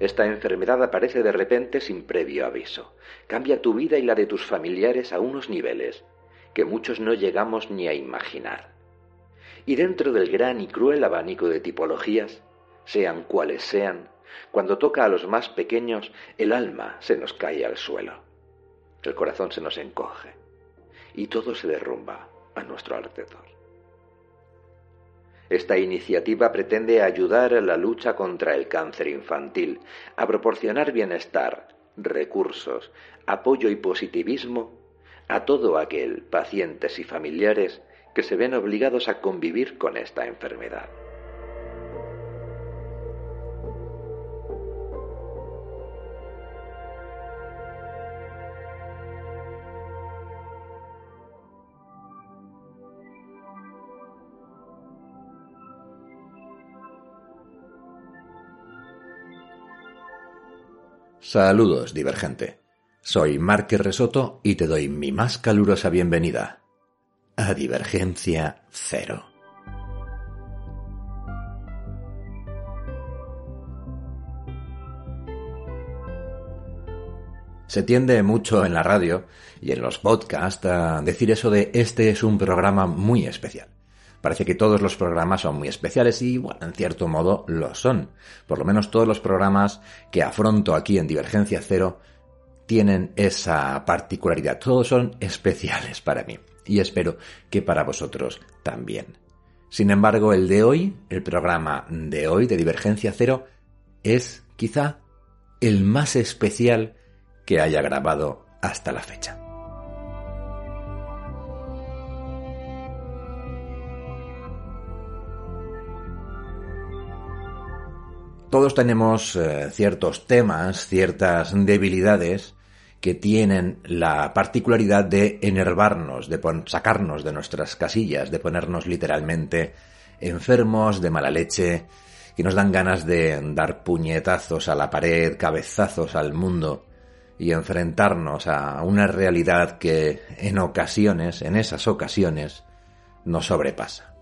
esta enfermedad aparece de repente sin previo aviso. Cambia tu vida y la de tus familiares a unos niveles que muchos no llegamos ni a imaginar. Y dentro del gran y cruel abanico de tipologías, sean cuales sean, cuando toca a los más pequeños, el alma se nos cae al suelo, el corazón se nos encoge y todo se derrumba a nuestro alrededor. Esta iniciativa pretende ayudar a la lucha contra el cáncer infantil, a proporcionar bienestar, recursos, apoyo y positivismo a todo aquel, pacientes y familiares, que se ven obligados a convivir con esta enfermedad. Saludos, divergente. Soy Márquez Resoto y te doy mi más calurosa bienvenida a Divergencia Cero. Se tiende mucho en la radio y en los podcasts a decir eso de este es un programa muy especial. Parece que todos los programas son muy especiales y, bueno, en cierto modo lo son. Por lo menos todos los programas que afronto aquí en Divergencia Cero tienen esa particularidad. Todos son especiales para mí y espero que para vosotros también. Sin embargo, el de hoy, el programa de hoy de Divergencia Cero, es quizá el más especial que haya grabado hasta la fecha. Todos tenemos eh, ciertos temas, ciertas debilidades que tienen la particularidad de enervarnos, de sacarnos de nuestras casillas, de ponernos literalmente enfermos, de mala leche, que nos dan ganas de dar puñetazos a la pared, cabezazos al mundo y enfrentarnos a una realidad que en ocasiones, en esas ocasiones, nos sobrepasa.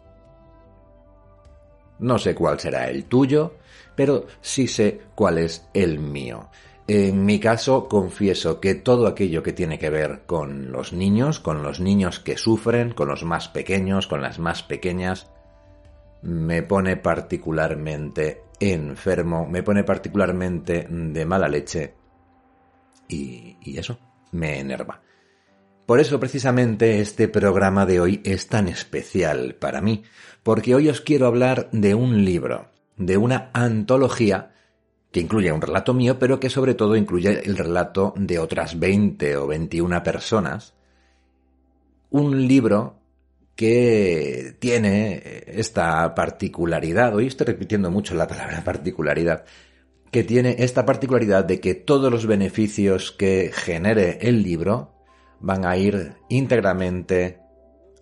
No sé cuál será el tuyo, pero sí sé cuál es el mío. En mi caso, confieso que todo aquello que tiene que ver con los niños, con los niños que sufren, con los más pequeños, con las más pequeñas, me pone particularmente enfermo, me pone particularmente de mala leche y, eso me enerva. Por eso precisamente este programa de hoy es tan especial para mí, porque hoy os quiero hablar de un libro, de una antología que incluye un relato mío, pero que sobre todo incluye el relato de otras 20 o 21 personas. Un libro que tiene esta particularidad, hoy estoy repitiendo mucho la palabra particularidad, que tiene esta particularidad de que todos los beneficios que genere el libro van a ir íntegramente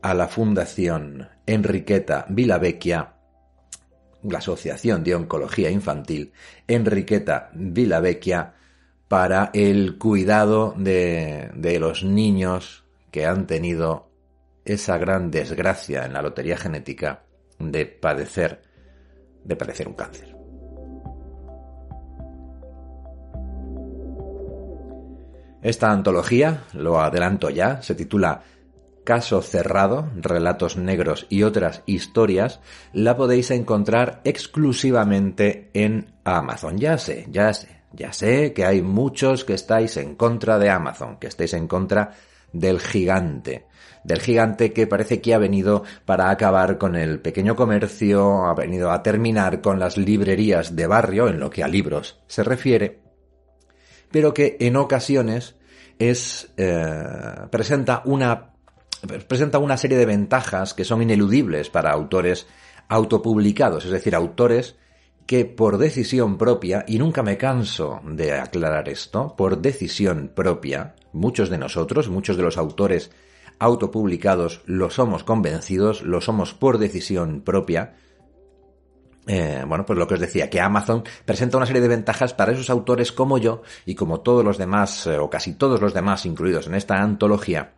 a la Fundación Enriqueta Vilavecchia la Asociación de Oncología Infantil Enriqueta Vilavecchia para el cuidado de, de los niños que han tenido esa gran desgracia en la lotería genética de padecer de padecer un cáncer. Esta antología, lo adelanto ya, se titula Caso cerrado, relatos negros y otras historias, la podéis encontrar exclusivamente en Amazon. Ya sé, ya sé, ya sé que hay muchos que estáis en contra de Amazon, que estáis en contra del gigante, del gigante que parece que ha venido para acabar con el pequeño comercio, ha venido a terminar con las librerías de barrio en lo que a libros se refiere, pero que en ocasiones es eh, presenta una presenta una serie de ventajas que son ineludibles para autores autopublicados, es decir, autores que por decisión propia, y nunca me canso de aclarar esto, por decisión propia, muchos de nosotros, muchos de los autores autopublicados lo somos convencidos, lo somos por decisión propia, eh, bueno, pues lo que os decía, que Amazon presenta una serie de ventajas para esos autores como yo y como todos los demás, eh, o casi todos los demás incluidos en esta antología,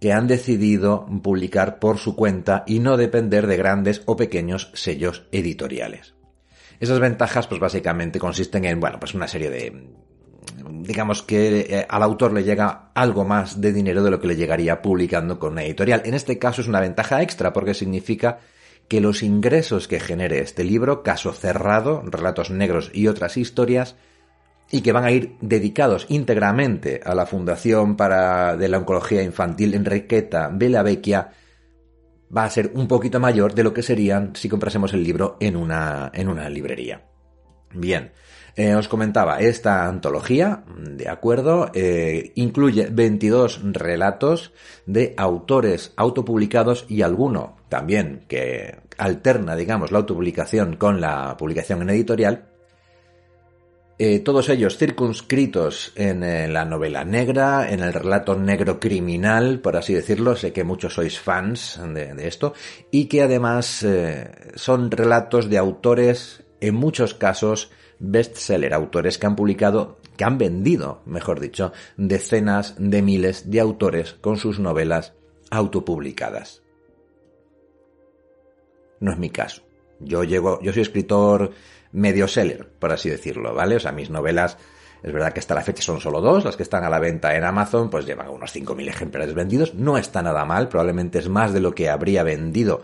que han decidido publicar por su cuenta y no depender de grandes o pequeños sellos editoriales. Esas ventajas, pues básicamente consisten en, bueno, pues una serie de, digamos que eh, al autor le llega algo más de dinero de lo que le llegaría publicando con una editorial. En este caso es una ventaja extra porque significa que los ingresos que genere este libro, caso cerrado, relatos negros y otras historias, y que van a ir dedicados íntegramente a la Fundación para de la Oncología Infantil Enriqueta Vecchia, va a ser un poquito mayor de lo que serían si comprásemos el libro en una, en una librería. Bien, eh, os comentaba, esta antología, de acuerdo, eh, incluye 22 relatos de autores autopublicados y alguno también que alterna, digamos, la autopublicación con la publicación en editorial. Eh, todos ellos circunscritos en la novela negra, en el relato negro criminal, por así decirlo. Sé que muchos sois fans de, de esto. Y que además son relatos de autores, en muchos casos, bestseller, autores que han publicado, que han vendido, mejor dicho, decenas de miles de autores con sus novelas autopublicadas. No es mi caso. Yo llego, yo soy escritor medio seller, por así decirlo, ¿vale? O sea, mis novelas, es verdad que hasta la fecha son solo dos, las que están a la venta en Amazon, pues llevan unos 5.000 ejemplares vendidos, no está nada mal, probablemente es más de lo que habría vendido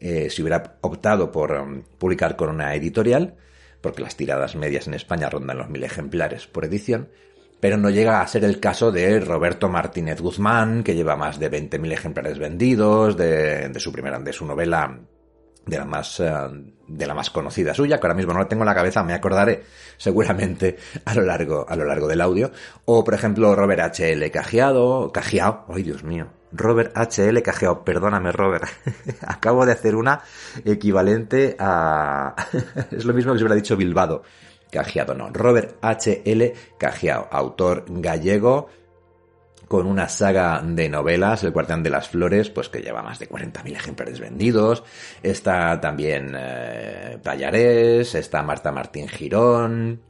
eh, si hubiera optado por um, publicar con una editorial, porque las tiradas medias en España rondan los mil ejemplares por edición, pero no llega a ser el caso de Roberto Martínez Guzmán, que lleva más de 20.000 ejemplares vendidos, de, su primera, de su novela, de la más, eh, de la más conocida suya, que ahora mismo no la tengo en la cabeza, me acordaré seguramente a lo largo, a lo largo del audio. O, por ejemplo, Robert H. L. Cajiado, Cajiao, ay Dios mío, Robert H.L. Cajeao. Perdóname, Robert. Acabo de hacer una equivalente a... es lo mismo que se hubiera dicho Bilbado. Cajeado, no. Robert H.L. Cajeao, autor gallego con una saga de novelas, El Guardián de las Flores, pues que lleva más de 40.000 ejemplares vendidos. Está también eh, está Marta Martín Girón,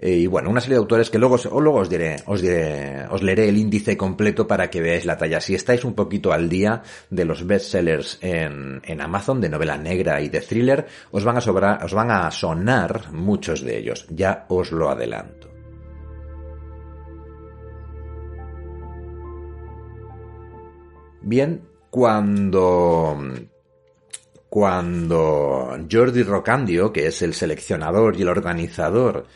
eh, y bueno, una serie de autores que luego, luego os diré, os diré, os leeré el índice completo para que veáis la talla. Si estáis un poquito al día de los bestsellers en, en Amazon de novela negra y de thriller, os van a sobrar, os van a sonar muchos de ellos. Ya os lo adelanto. Bien, cuando cuando Jordi Rocandio, que es el seleccionador y el organizador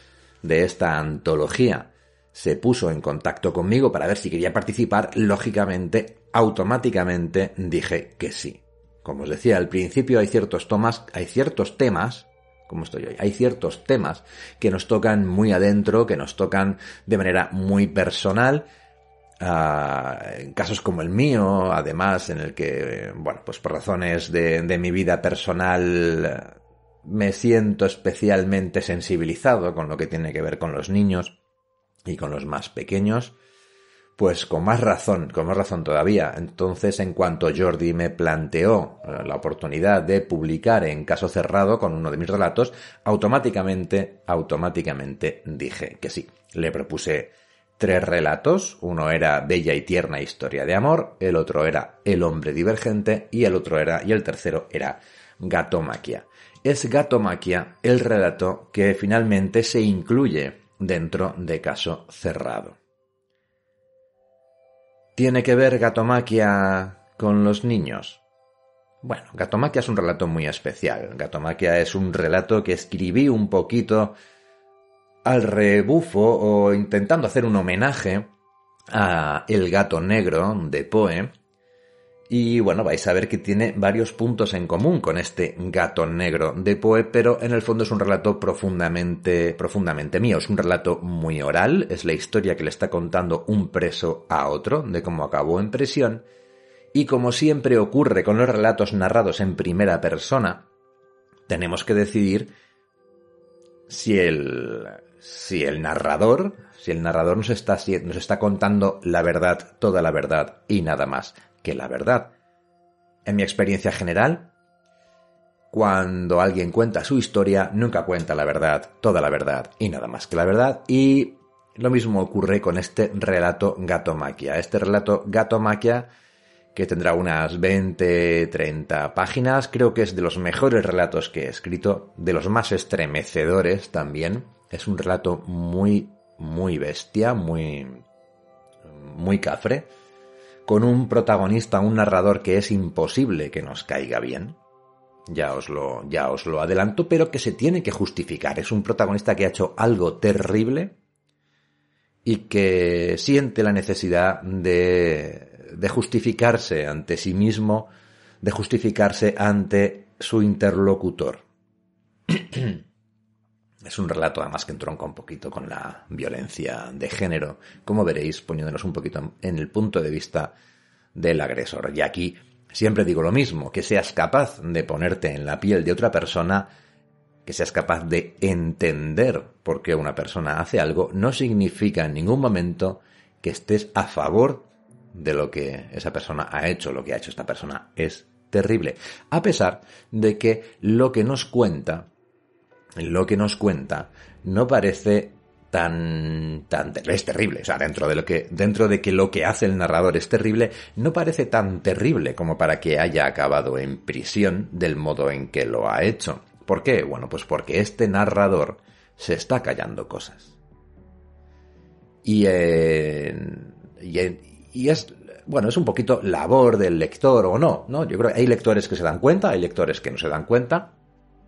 de esta antología se puso en contacto conmigo para ver si quería participar, lógicamente, automáticamente dije que sí. Como os decía al principio, hay ciertos tomas, hay ciertos temas, como estoy hoy, hay ciertos temas que nos tocan muy adentro, que nos tocan de manera muy personal, ah, en casos como el mío, además, en el que, bueno, pues por razones de, de mi vida personal me siento especialmente sensibilizado con lo que tiene que ver con los niños y con los más pequeños, pues con más razón, con más razón todavía. Entonces, en cuanto Jordi me planteó eh, la oportunidad de publicar en caso cerrado con uno de mis relatos, automáticamente, automáticamente dije que sí. Le propuse tres relatos, uno era Bella y tierna historia de amor, el otro era El hombre divergente y el otro era y el tercero era Gatomaquia es Gatomaquia el relato que finalmente se incluye dentro de Caso Cerrado. ¿Tiene que ver Gatomaquia con los niños? Bueno, Gatomaquia es un relato muy especial. Gatomaquia es un relato que escribí un poquito al rebufo o intentando hacer un homenaje a El gato negro de Poe, y bueno, vais a ver que tiene varios puntos en común con este gato negro de Poe, pero en el fondo es un relato profundamente, profundamente mío. Es un relato muy oral, es la historia que le está contando un preso a otro de cómo acabó en prisión. Y como siempre ocurre con los relatos narrados en primera persona, tenemos que decidir si el, si el narrador, si el narrador nos está, nos está contando la verdad, toda la verdad y nada más que la verdad. En mi experiencia general, cuando alguien cuenta su historia, nunca cuenta la verdad, toda la verdad y nada más que la verdad. Y lo mismo ocurre con este relato Gatomaquia. Este relato Gatomaquia que tendrá unas 20, 30 páginas. Creo que es de los mejores relatos que he escrito, de los más estremecedores también. Es un relato muy, muy bestia, muy, muy cafre, con un protagonista, un narrador que es imposible que nos caiga bien. Ya os lo, ya os lo adelanto, pero que se tiene que justificar. Es un protagonista que ha hecho algo terrible y que siente la necesidad de de justificarse ante sí mismo, de justificarse ante su interlocutor. Es un relato además que entronca un poquito con la violencia de género, como veréis poniéndonos un poquito en el punto de vista del agresor. Y aquí siempre digo lo mismo, que seas capaz de ponerte en la piel de otra persona, que seas capaz de entender por qué una persona hace algo, no significa en ningún momento que estés a favor de lo que esa persona ha hecho, lo que ha hecho esta persona es terrible. A pesar de que lo que nos cuenta, lo que nos cuenta, no parece tan, tan, es terrible. O sea, dentro de lo que, dentro de que lo que hace el narrador es terrible, no parece tan terrible como para que haya acabado en prisión del modo en que lo ha hecho. ¿Por qué? Bueno, pues porque este narrador se está callando cosas. Y en, y y es, bueno, es un poquito labor del lector o no, ¿no? Yo creo que hay lectores que se dan cuenta, hay lectores que no se dan cuenta,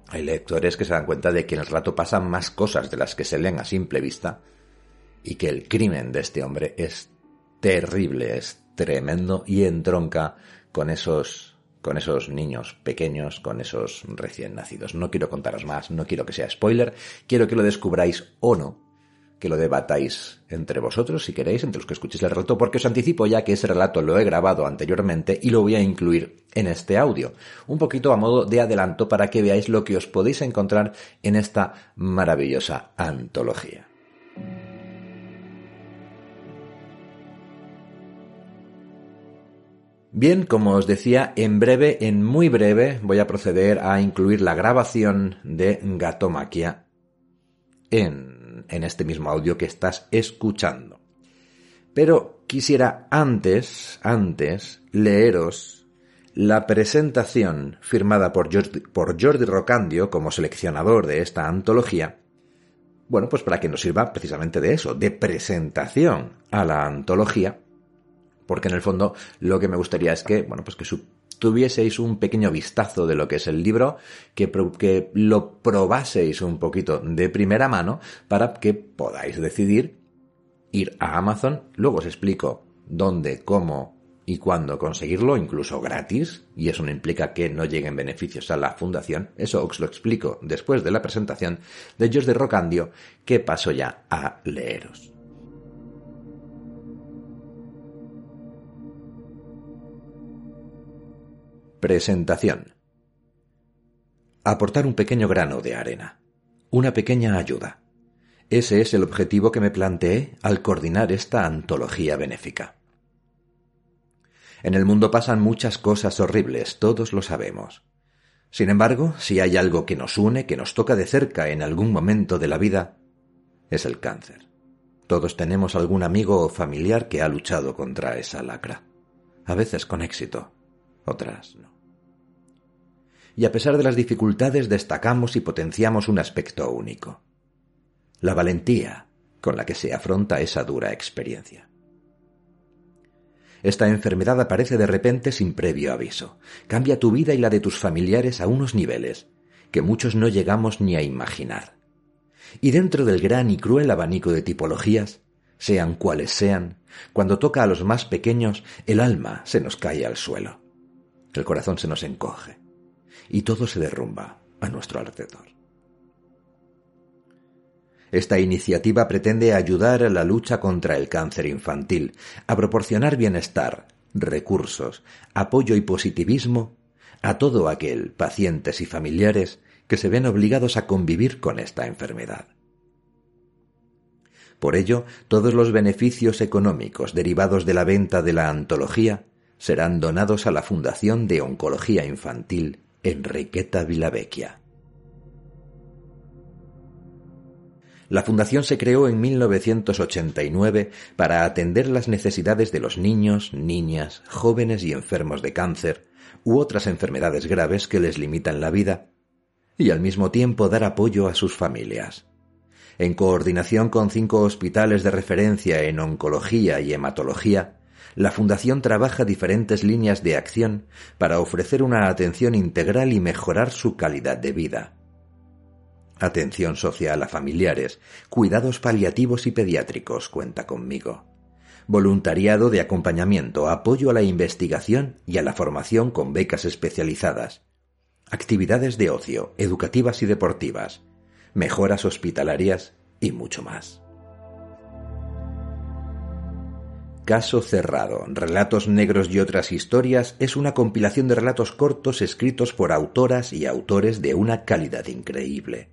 hay lectores que se dan cuenta de que en el relato pasan más cosas de las que se leen a simple vista y que el crimen de este hombre es terrible, es tremendo y entronca con esos con esos niños pequeños, con esos recién nacidos. No quiero contaros más, no quiero que sea spoiler, quiero que lo descubráis o no que lo debatáis entre vosotros, si queréis, entre los que escuchéis el relato, porque os anticipo ya que ese relato lo he grabado anteriormente y lo voy a incluir en este audio, un poquito a modo de adelanto para que veáis lo que os podéis encontrar en esta maravillosa antología. Bien, como os decía, en breve, en muy breve, voy a proceder a incluir la grabación de Gatomaquia en en este mismo audio que estás escuchando. Pero quisiera antes, antes, leeros la presentación firmada por Jordi, por Jordi Rocandio como seleccionador de esta antología, bueno, pues para que nos sirva precisamente de eso, de presentación a la antología, porque en el fondo lo que me gustaría es que, bueno, pues que su, tuvieseis un pequeño vistazo de lo que es el libro, que, que lo probaseis un poquito de primera mano para que podáis decidir ir a Amazon. Luego os explico dónde, cómo y cuándo conseguirlo, incluso gratis, y eso no implica que no lleguen beneficios a la fundación, eso os lo explico después de la presentación de George de Rocandio, que paso ya a leeros. Presentación. Aportar un pequeño grano de arena. Una pequeña ayuda. Ese es el objetivo que me planteé al coordinar esta antología benéfica. En el mundo pasan muchas cosas horribles, todos lo sabemos. Sin embargo, si hay algo que nos une, que nos toca de cerca en algún momento de la vida, es el cáncer. Todos tenemos algún amigo o familiar que ha luchado contra esa lacra. A veces con éxito, otras no y a pesar de las dificultades destacamos y potenciamos un aspecto único. La valentía con la que se afronta esa dura experiencia. Esta enfermedad aparece de repente sin previo aviso. Cambia tu vida y la de tus familiares a unos niveles que muchos no llegamos ni a imaginar. Y dentro del gran y cruel abanico de tipologías, sean cuales sean, cuando toca a los más pequeños, el alma se nos cae al suelo. El corazón se nos encoge y todo se derrumba a nuestro alrededor. Esta iniciativa pretende ayudar a la lucha contra el cáncer infantil, a proporcionar bienestar, recursos, apoyo y positivismo a todo aquel, pacientes y familiares, que se ven obligados a convivir con esta enfermedad. Por ello, todos los beneficios económicos derivados de la venta de la antología serán donados a la Fundación de Oncología Infantil Enriqueta Vilavecchia. La fundación se creó en 1989 para atender las necesidades de los niños, niñas, jóvenes y enfermos de cáncer u otras enfermedades graves que les limitan la vida, y al mismo tiempo dar apoyo a sus familias. En coordinación con cinco hospitales de referencia en oncología y hematología, la Fundación trabaja diferentes líneas de acción para ofrecer una atención integral y mejorar su calidad de vida. Atención social a familiares, cuidados paliativos y pediátricos cuenta conmigo. Voluntariado de acompañamiento, apoyo a la investigación y a la formación con becas especializadas. Actividades de ocio, educativas y deportivas. Mejoras hospitalarias y mucho más. Caso Cerrado, Relatos Negros y otras historias es una compilación de relatos cortos escritos por autoras y autores de una calidad increíble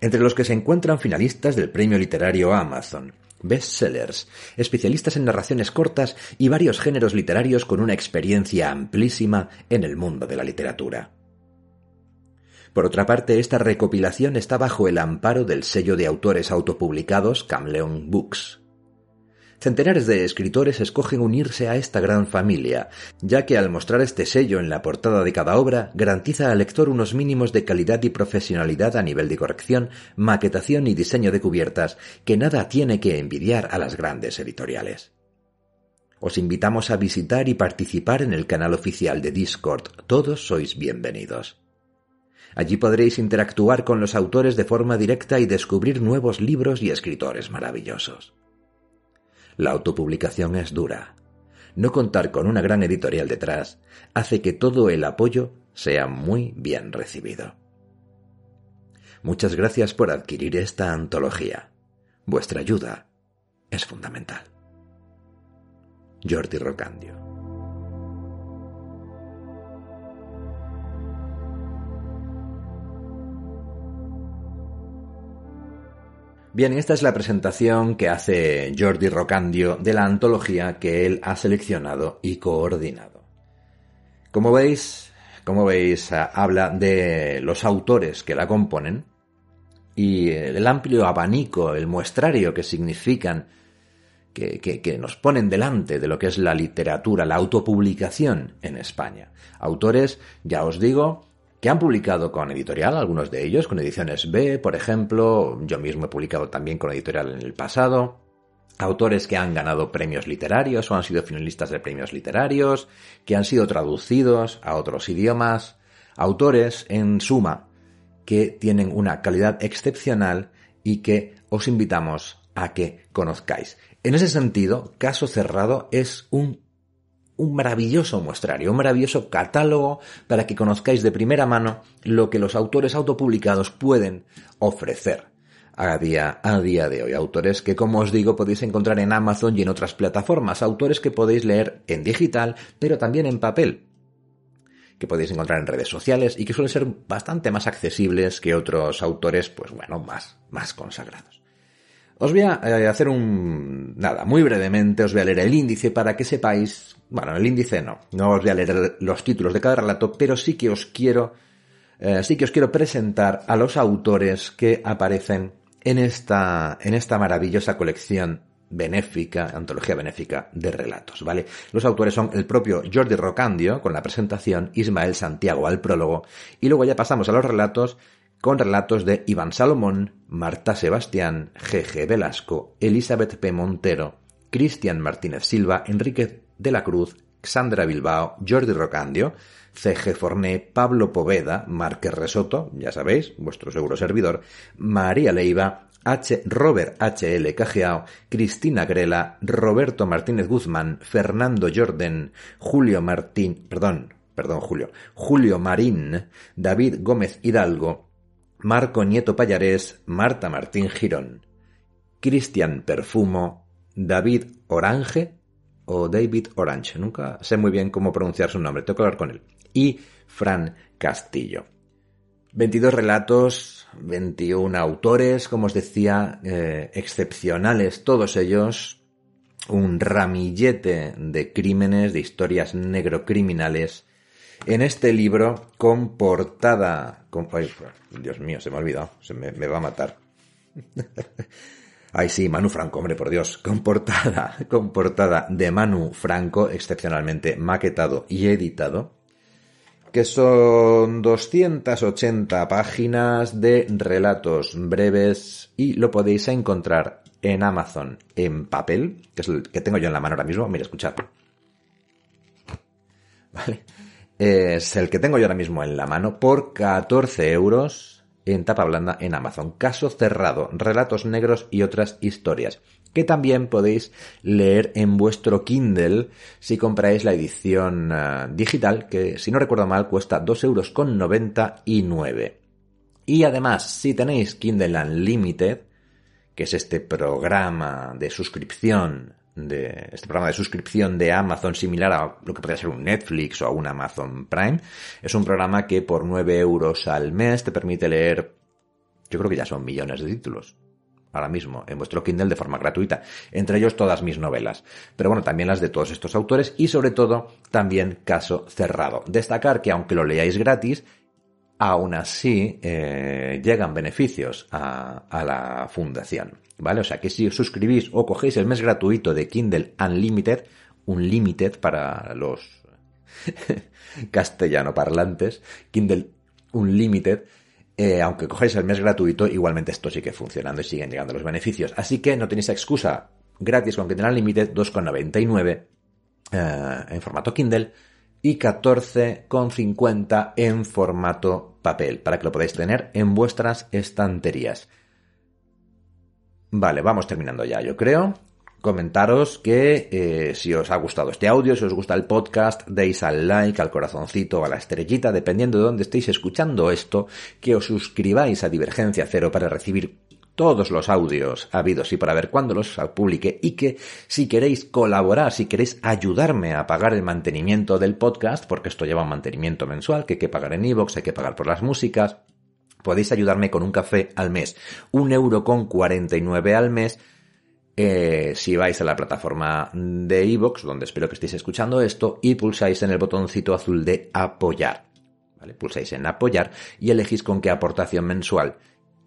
entre los que se encuentran finalistas del premio literario Amazon, bestsellers, especialistas en narraciones cortas y varios géneros literarios con una experiencia amplísima en el mundo de la literatura. Por otra parte, esta recopilación está bajo el amparo del sello de autores autopublicados Camleon Books. Centenares de escritores escogen unirse a esta gran familia, ya que al mostrar este sello en la portada de cada obra garantiza al lector unos mínimos de calidad y profesionalidad a nivel de corrección, maquetación y diseño de cubiertas que nada tiene que envidiar a las grandes editoriales. Os invitamos a visitar y participar en el canal oficial de Discord. Todos sois bienvenidos. Allí podréis interactuar con los autores de forma directa y descubrir nuevos libros y escritores maravillosos. La autopublicación es dura. No contar con una gran editorial detrás hace que todo el apoyo sea muy bien recibido. Muchas gracias por adquirir esta antología. Vuestra ayuda es fundamental. Jordi Rocandio Bien, esta es la presentación que hace Jordi Rocandio de la antología que él ha seleccionado y coordinado. Como veis, como veis, habla de los autores que la componen y el amplio abanico, el muestrario que significan, que, que, nos ponen delante de lo que es la literatura, la autopublicación en España. Autores, ya os digo, que han publicado con editorial, algunos de ellos, con ediciones B, por ejemplo, yo mismo he publicado también con editorial en el pasado, autores que han ganado premios literarios o han sido finalistas de premios literarios, que han sido traducidos a otros idiomas, autores, en suma, que tienen una calidad excepcional y que os invitamos a que conozcáis. En ese sentido, Caso Cerrado es un un maravilloso muestrario, un maravilloso catálogo para que conozcáis de primera mano lo que los autores autopublicados pueden ofrecer a día, a día de hoy. Autores que, como os digo, podéis encontrar en Amazon y en otras plataformas. Autores que podéis leer en digital, pero también en papel. Que podéis encontrar en redes sociales y que suelen ser bastante más accesibles que otros autores, pues bueno, más, más consagrados. Os voy a eh, hacer un... nada, muy brevemente os voy a leer el índice para que sepáis... Bueno, el índice no, no os voy a leer los títulos de cada relato, pero sí que os quiero... Eh, sí que os quiero presentar a los autores que aparecen en esta, en esta maravillosa colección benéfica, antología benéfica de relatos, ¿vale? Los autores son el propio Jordi Rocandio, con la presentación, Ismael Santiago al prólogo, y luego ya pasamos a los relatos con relatos de Iván Salomón, Marta Sebastián, G.G. Velasco, Elizabeth P. Montero, Cristian Martínez Silva, Enrique de la Cruz, Xandra Bilbao, Jordi Rocandio, C.G. Forné, Pablo Poveda, Márquez Resoto, ya sabéis, vuestro seguro servidor, María Leiva, H. Robert H. L. Cajeao, Cristina Grela, Roberto Martínez Guzmán, Fernando Jordan, Julio Martín, perdón, perdón, Julio, Julio Marín, David Gómez Hidalgo, Marco Nieto Payarés, Marta Martín Girón, Cristian Perfumo, David Orange o David Orange, nunca sé muy bien cómo pronunciar su nombre, tengo que hablar con él, y Fran Castillo. 22 relatos, 21 autores, como os decía, eh, excepcionales todos ellos, un ramillete de crímenes, de historias negrocriminales, en este libro con portada... Dios mío, se me ha olvidado, se me, va a matar. Ay, sí, Manu Franco, hombre, por Dios, con portada, con portada de Manu Franco, excepcionalmente maquetado y editado, que son 280 páginas de relatos breves y lo podéis encontrar en Amazon en papel, que es el que tengo yo en la mano ahora mismo. Mira, escuchad. Vale. Es el que tengo yo ahora mismo en la mano por 14 euros en tapa blanda en Amazon. Caso cerrado, relatos negros y otras historias, que también podéis leer en vuestro Kindle si compráis la edición eh, digital, que si no recuerdo mal cuesta 2,99 euros. Y además, si tenéis Kindle Unlimited, que es este programa de suscripción de este programa de suscripción de Amazon similar a lo que podría ser un Netflix o un Amazon Prime. Es un programa que por 9 euros al mes te permite leer, yo creo que ya son millones de títulos ahora mismo en vuestro Kindle de forma gratuita, entre ellos todas mis novelas, pero bueno, también las de todos estos autores y sobre todo también Caso Cerrado. Destacar que aunque lo leáis gratis, aún así eh, llegan beneficios a la fundación. ¿Vale? O sea que si os suscribís o cogéis el mes gratuito de Kindle Unlimited, un limited para los castellano parlantes, Kindle Unlimited, eh, aunque cogéis el mes gratuito, igualmente esto sigue funcionando y siguen llegando los beneficios. Así que no tenéis excusa gratis con Kindle Unlimited, 2,99 eh, en formato Kindle y 14,50 en formato papel, para que lo podáis tener en vuestras estanterías. Vale, vamos terminando ya, yo creo. Comentaros que eh, si os ha gustado este audio, si os gusta el podcast, deis al like, al corazoncito, a la estrellita, dependiendo de dónde estéis escuchando esto, que os suscribáis a Divergencia Cero para recibir todos los audios habidos y para ver cuándo los publique y que si queréis colaborar, si queréis ayudarme a pagar el mantenimiento del podcast, porque esto lleva un mantenimiento mensual que hay que pagar en iVoox, hay que pagar por las músicas, podéis ayudarme con un café al mes. Un euro con 49 al mes. Eh, si vais a la plataforma de iVoox, donde espero que estéis escuchando esto, y pulsáis en el botoncito azul de apoyar. ¿Vale? Pulsáis en apoyar y elegís con qué aportación mensual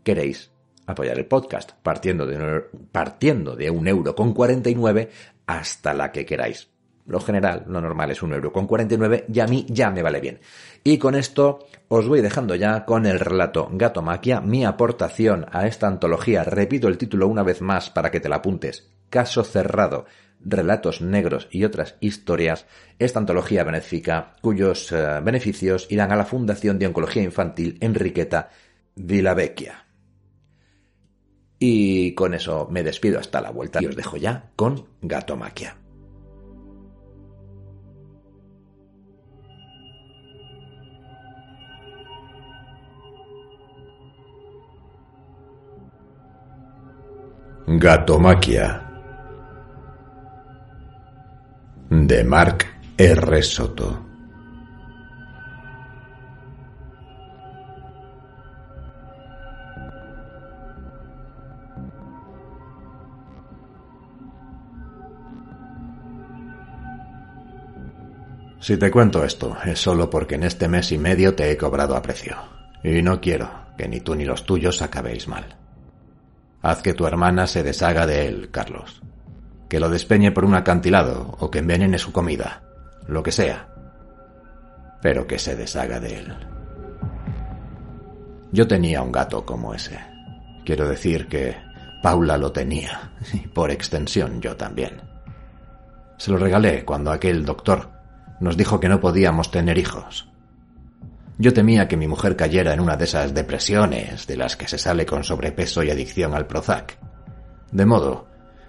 queréis apoyar el podcast, partiendo de, partiendo de un euro con 49 hasta la que queráis. Lo general, lo normal es un euro con 49 y a mí ya me vale bien. Y con esto os voy dejando ya con el relato Gato Maquia, mi aportación a esta antología. Repito el título una vez más para que te la apuntes. Caso cerrado, relatos negros y otras historias. Esta antología benéfica cuyos eh, beneficios irán a la Fundación de Oncología Infantil Enriqueta de la Vecchia. Y con eso me despido hasta la vuelta y os dejo ya con Gato Maquia. Gatomaquia de Mark R. Soto. Si te cuento esto, es solo porque en este mes y medio te he cobrado a precio. Y no quiero que ni tú ni los tuyos acabéis mal. Haz que tu hermana se deshaga de él, Carlos. Que lo despeñe por un acantilado o que envenene su comida. Lo que sea. Pero que se deshaga de él. Yo tenía un gato como ese. Quiero decir que Paula lo tenía. Y por extensión yo también. Se lo regalé cuando aquel doctor nos dijo que no podíamos tener hijos. Yo temía que mi mujer cayera en una de esas depresiones de las que se sale con sobrepeso y adicción al Prozac. De modo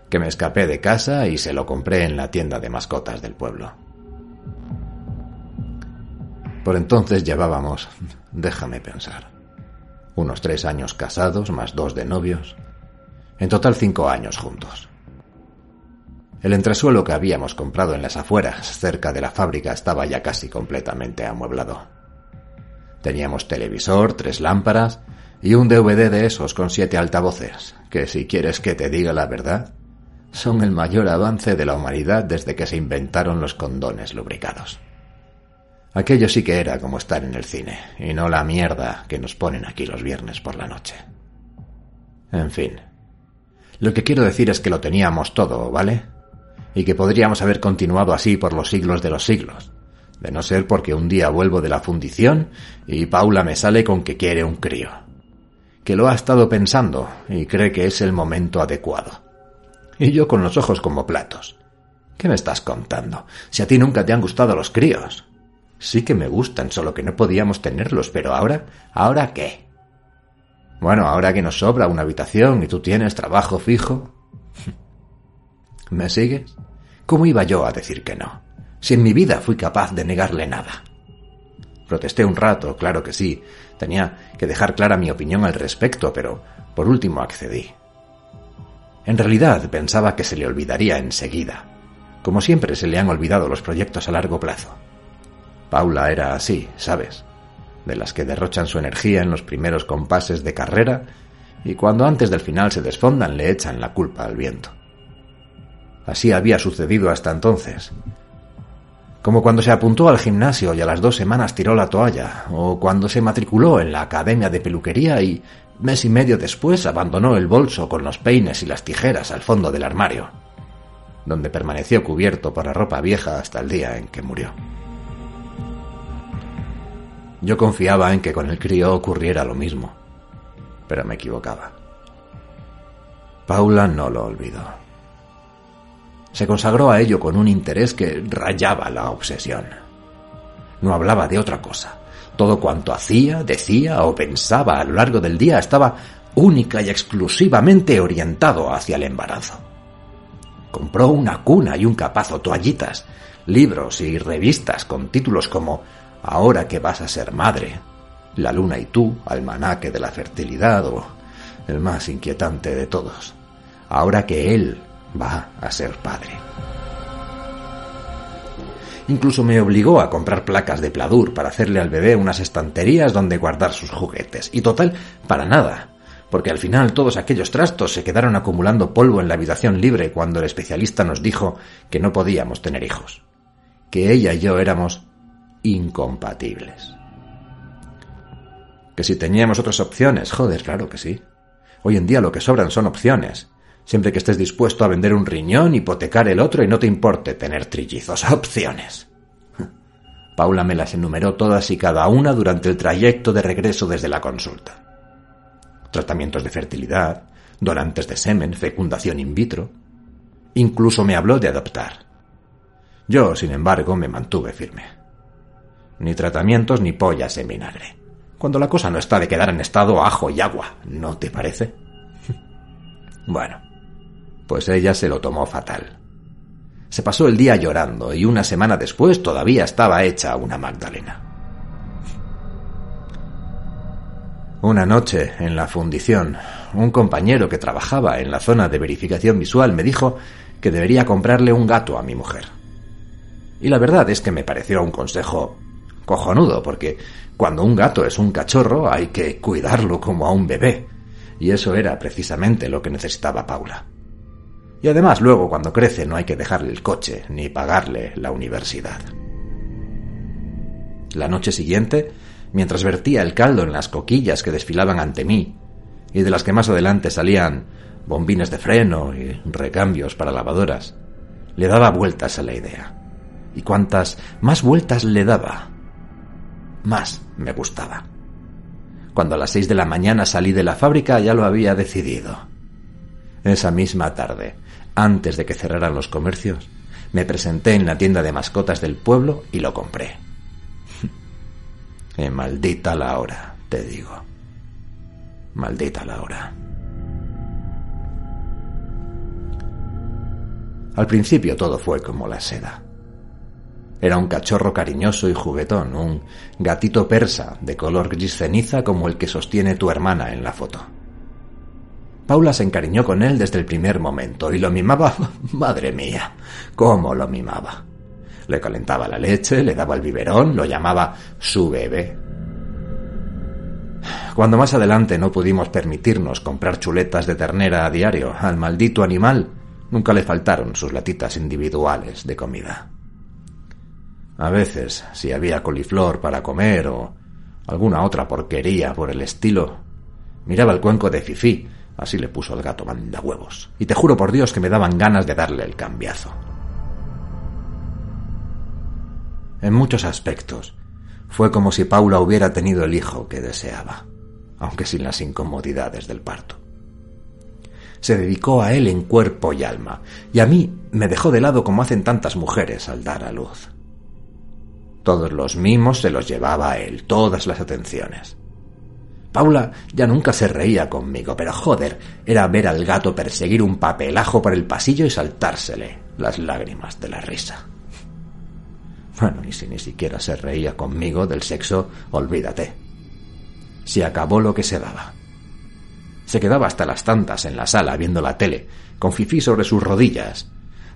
que me escapé de casa y se lo compré en la tienda de mascotas del pueblo. Por entonces llevábamos, déjame pensar, unos tres años casados más dos de novios, en total cinco años juntos. El entresuelo que habíamos comprado en las afueras, cerca de la fábrica, estaba ya casi completamente amueblado. Teníamos televisor, tres lámparas y un DVD de esos con siete altavoces, que si quieres que te diga la verdad, son el mayor avance de la humanidad desde que se inventaron los condones lubricados. Aquello sí que era como estar en el cine, y no la mierda que nos ponen aquí los viernes por la noche. En fin. Lo que quiero decir es que lo teníamos todo, ¿vale? Y que podríamos haber continuado así por los siglos de los siglos. De no ser porque un día vuelvo de la fundición y Paula me sale con que quiere un crío. Que lo ha estado pensando y cree que es el momento adecuado. Y yo con los ojos como platos. ¿Qué me estás contando? Si a ti nunca te han gustado los críos. Sí que me gustan, solo que no podíamos tenerlos, pero ahora, ¿ahora qué? Bueno, ahora que nos sobra una habitación y tú tienes trabajo fijo. ¿Me sigues? ¿Cómo iba yo a decir que no? Si en mi vida fui capaz de negarle nada. Protesté un rato, claro que sí. Tenía que dejar clara mi opinión al respecto, pero por último accedí. En realidad pensaba que se le olvidaría enseguida. Como siempre se le han olvidado los proyectos a largo plazo. Paula era así, ¿sabes? De las que derrochan su energía en los primeros compases de carrera y cuando antes del final se desfondan le echan la culpa al viento. Así había sucedido hasta entonces. Como cuando se apuntó al gimnasio y a las dos semanas tiró la toalla, o cuando se matriculó en la academia de peluquería y mes y medio después abandonó el bolso con los peines y las tijeras al fondo del armario, donde permaneció cubierto por la ropa vieja hasta el día en que murió. Yo confiaba en que con el crío ocurriera lo mismo, pero me equivocaba. Paula no lo olvidó. Se consagró a ello con un interés que rayaba la obsesión. No hablaba de otra cosa. Todo cuanto hacía, decía o pensaba a lo largo del día estaba única y exclusivamente orientado hacia el embarazo. Compró una cuna y un capazo, toallitas, libros y revistas con títulos como ahora que vas a ser madre, la luna y tú, almanaque de la fertilidad o el más inquietante de todos, ahora que él va a ser padre. Incluso me obligó a comprar placas de pladur para hacerle al bebé unas estanterías donde guardar sus juguetes. Y total, para nada, porque al final todos aquellos trastos se quedaron acumulando polvo en la habitación libre cuando el especialista nos dijo que no podíamos tener hijos, que ella y yo éramos incompatibles. Que si teníamos otras opciones, joder, claro que sí. Hoy en día lo que sobran son opciones. Siempre que estés dispuesto a vender un riñón, hipotecar el otro y no te importe tener trillizos. Opciones. Paula me las enumeró todas y cada una durante el trayecto de regreso desde la consulta. Tratamientos de fertilidad, donantes de semen, fecundación in vitro. Incluso me habló de adoptar. Yo, sin embargo, me mantuve firme ni tratamientos ni pollas en vinagre. Cuando la cosa no está de quedar en estado ajo y agua, ¿no te parece? bueno, pues ella se lo tomó fatal. Se pasó el día llorando y una semana después todavía estaba hecha una Magdalena. Una noche, en la fundición, un compañero que trabajaba en la zona de verificación visual me dijo que debería comprarle un gato a mi mujer. Y la verdad es que me pareció un consejo cojonudo, porque cuando un gato es un cachorro hay que cuidarlo como a un bebé. Y eso era precisamente lo que necesitaba Paula. Y además luego cuando crece no hay que dejarle el coche ni pagarle la universidad. La noche siguiente, mientras vertía el caldo en las coquillas que desfilaban ante mí, y de las que más adelante salían bombines de freno y recambios para lavadoras, le daba vueltas a la idea. Y cuantas más vueltas le daba, más me gustaba. Cuando a las seis de la mañana salí de la fábrica ya lo había decidido. Esa misma tarde, antes de que cerraran los comercios, me presenté en la tienda de mascotas del pueblo y lo compré. y maldita la hora, te digo. Maldita la hora. Al principio todo fue como la seda. Era un cachorro cariñoso y juguetón, un gatito persa de color gris ceniza como el que sostiene tu hermana en la foto. Paula se encariñó con él desde el primer momento y lo mimaba, madre mía, cómo lo mimaba. Le calentaba la leche, le daba el biberón, lo llamaba su bebé. Cuando más adelante no pudimos permitirnos comprar chuletas de ternera a diario al maldito animal, nunca le faltaron sus latitas individuales de comida. A veces, si había coliflor para comer o alguna otra porquería por el estilo, miraba el cuenco de Fifi Así le puso el gato manda huevos. Y te juro por Dios que me daban ganas de darle el cambiazo. En muchos aspectos, fue como si Paula hubiera tenido el hijo que deseaba, aunque sin las incomodidades del parto. Se dedicó a él en cuerpo y alma, y a mí me dejó de lado como hacen tantas mujeres al dar a luz. Todos los mimos se los llevaba a él, todas las atenciones. Paula ya nunca se reía conmigo, pero joder, era ver al gato perseguir un papelajo por el pasillo y saltársele las lágrimas de la risa. Bueno, y si ni siquiera se reía conmigo del sexo, olvídate. Se acabó lo que se daba. Se quedaba hasta las tantas en la sala viendo la tele, con Fifi sobre sus rodillas,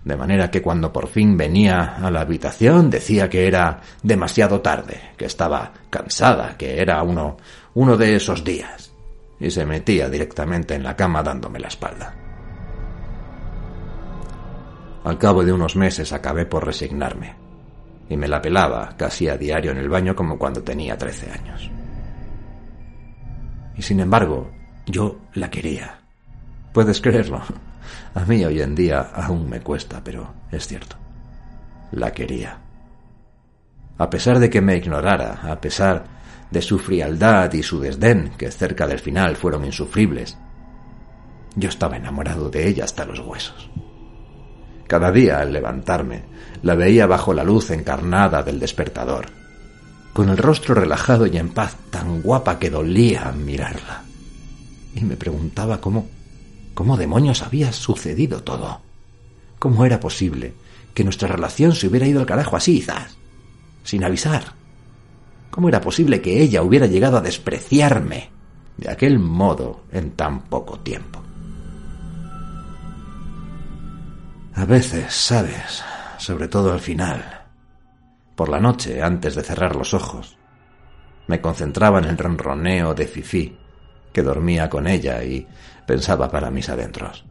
de manera que cuando por fin venía a la habitación decía que era demasiado tarde, que estaba cansada, que era uno, uno de esos días, y se metía directamente en la cama dándome la espalda. Al cabo de unos meses acabé por resignarme, y me la pelaba casi a diario en el baño como cuando tenía trece años. Y sin embargo, yo la quería. ¿Puedes creerlo? A mí hoy en día aún me cuesta, pero es cierto. La quería. A pesar de que me ignorara, a pesar de su frialdad y su desdén, que cerca del final fueron insufribles. Yo estaba enamorado de ella hasta los huesos. Cada día al levantarme, la veía bajo la luz encarnada del despertador, con el rostro relajado y en paz, tan guapa que dolía mirarla. Y me preguntaba cómo, cómo demonios había sucedido todo. ¿Cómo era posible que nuestra relación se hubiera ido al carajo así, zas, sin avisar? ¿Cómo era posible que ella hubiera llegado a despreciarme de aquel modo en tan poco tiempo? A veces, sabes, sobre todo al final, por la noche antes de cerrar los ojos, me concentraba en el ronroneo de Fifi, que dormía con ella y pensaba para mis adentros.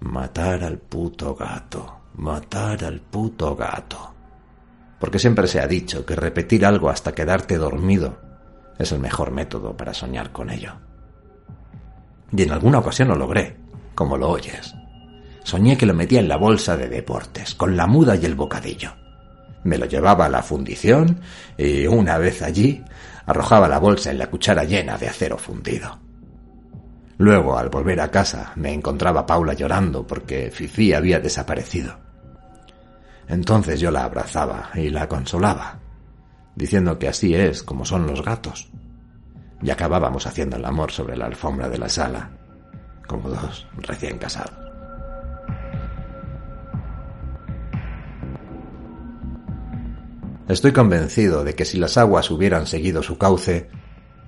Matar al puto gato, matar al puto gato porque siempre se ha dicho que repetir algo hasta quedarte dormido es el mejor método para soñar con ello. Y en alguna ocasión lo logré, como lo oyes. Soñé que lo metía en la bolsa de deportes, con la muda y el bocadillo. Me lo llevaba a la fundición y una vez allí arrojaba la bolsa en la cuchara llena de acero fundido. Luego, al volver a casa, me encontraba Paula llorando porque Fifi había desaparecido. Entonces yo la abrazaba y la consolaba, diciendo que así es como son los gatos. Y acabábamos haciendo el amor sobre la alfombra de la sala, como dos recién casados. Estoy convencido de que si las aguas hubieran seguido su cauce,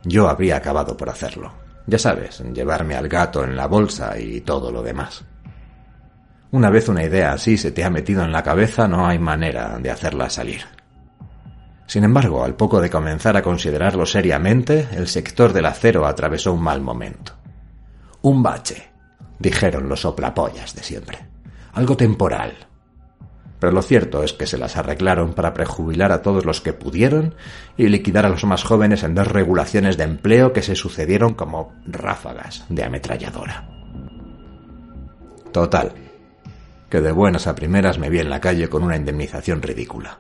yo habría acabado por hacerlo. Ya sabes, llevarme al gato en la bolsa y todo lo demás. Una vez una idea así se te ha metido en la cabeza, no hay manera de hacerla salir. Sin embargo, al poco de comenzar a considerarlo seriamente, el sector del acero atravesó un mal momento. Un bache, dijeron los soplapollas de siempre. Algo temporal. Pero lo cierto es que se las arreglaron para prejubilar a todos los que pudieron y liquidar a los más jóvenes en dos regulaciones de empleo que se sucedieron como ráfagas de ametralladora. Total, que de buenas a primeras me vi en la calle con una indemnización ridícula.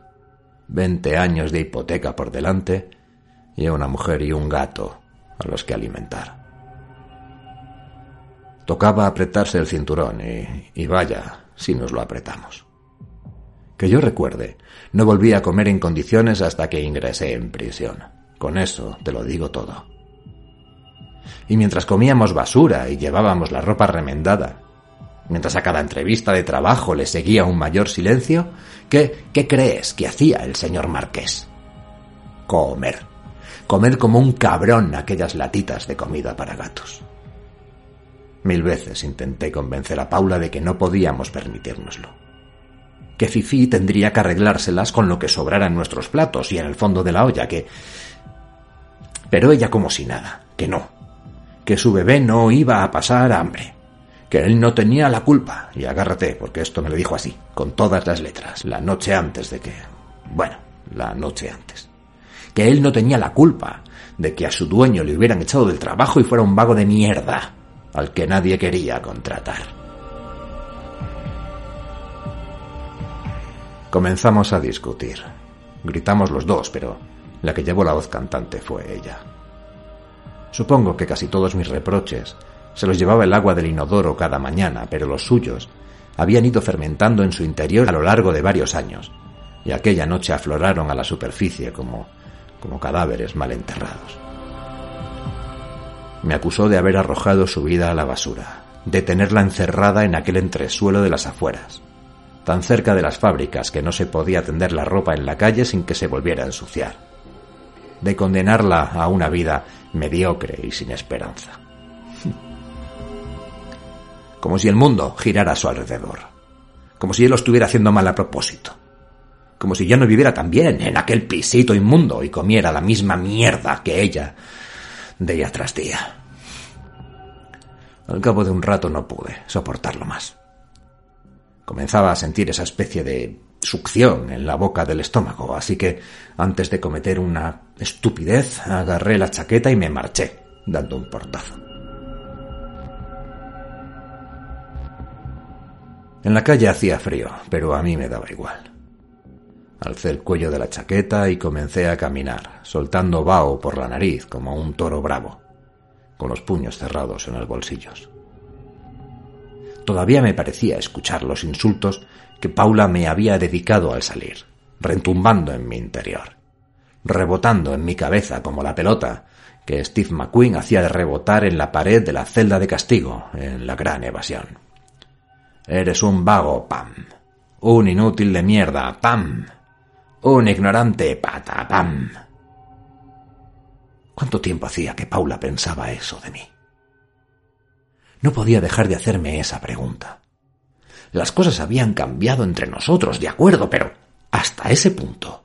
Veinte años de hipoteca por delante y una mujer y un gato a los que alimentar. Tocaba apretarse el cinturón y, y vaya si nos lo apretamos. Que yo recuerde, no volví a comer en condiciones hasta que ingresé en prisión. Con eso te lo digo todo. Y mientras comíamos basura y llevábamos la ropa remendada, mientras a cada entrevista de trabajo le seguía un mayor silencio, ¿qué, qué crees que hacía el señor Marqués? Comer. Comer como un cabrón aquellas latitas de comida para gatos. Mil veces intenté convencer a Paula de que no podíamos permitírnoslo. Que Fifi tendría que arreglárselas con lo que sobrara en nuestros platos y en el fondo de la olla, que... Pero ella como si nada, que no, que su bebé no iba a pasar hambre, que él no tenía la culpa. Y agárrate, porque esto me lo dijo así, con todas las letras, la noche antes de que... Bueno, la noche antes. Que él no tenía la culpa de que a su dueño le hubieran echado del trabajo y fuera un vago de mierda. al que nadie quería contratar. Comenzamos a discutir. Gritamos los dos, pero la que llevó la voz cantante fue ella. Supongo que casi todos mis reproches se los llevaba el agua del inodoro cada mañana, pero los suyos habían ido fermentando en su interior a lo largo de varios años, y aquella noche afloraron a la superficie como, como cadáveres mal enterrados. Me acusó de haber arrojado su vida a la basura, de tenerla encerrada en aquel entresuelo de las afueras, tan cerca de las fábricas que no se podía tender la ropa en la calle sin que se volviera a ensuciar, de condenarla a una vida mediocre y sin esperanza. Como si el mundo girara a su alrededor, como si él lo estuviera haciendo mal a propósito, como si yo no viviera también en aquel pisito inmundo y comiera la misma mierda que ella día tras día. Al cabo de un rato no pude soportarlo más. Comenzaba a sentir esa especie de succión en la boca del estómago, así que antes de cometer una estupidez agarré la chaqueta y me marché, dando un portazo. En la calle hacía frío, pero a mí me daba igual. Alcé el cuello de la chaqueta y comencé a caminar, soltando vaho por la nariz como un toro bravo, con los puños cerrados en los bolsillos. Todavía me parecía escuchar los insultos que Paula me había dedicado al salir, retumbando en mi interior, rebotando en mi cabeza como la pelota que Steve McQueen hacía rebotar en la pared de la celda de castigo en la gran evasión. Eres un vago, pam. Un inútil de mierda, pam. Un ignorante patapam. ¿Cuánto tiempo hacía que Paula pensaba eso de mí? No podía dejar de hacerme esa pregunta. Las cosas habían cambiado entre nosotros, de acuerdo, pero hasta ese punto.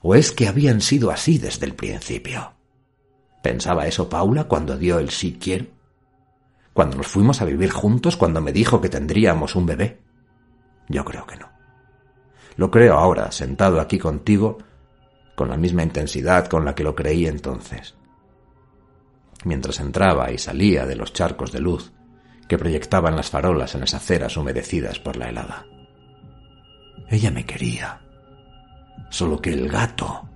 ¿O es que habían sido así desde el principio? ¿Pensaba eso Paula cuando dio el sí quiero? ¿Cuando nos fuimos a vivir juntos, cuando me dijo que tendríamos un bebé? Yo creo que no. Lo creo ahora, sentado aquí contigo, con la misma intensidad con la que lo creí entonces. Mientras entraba y salía de los charcos de luz que proyectaban las farolas en las aceras humedecidas por la helada. Ella me quería, solo que el gato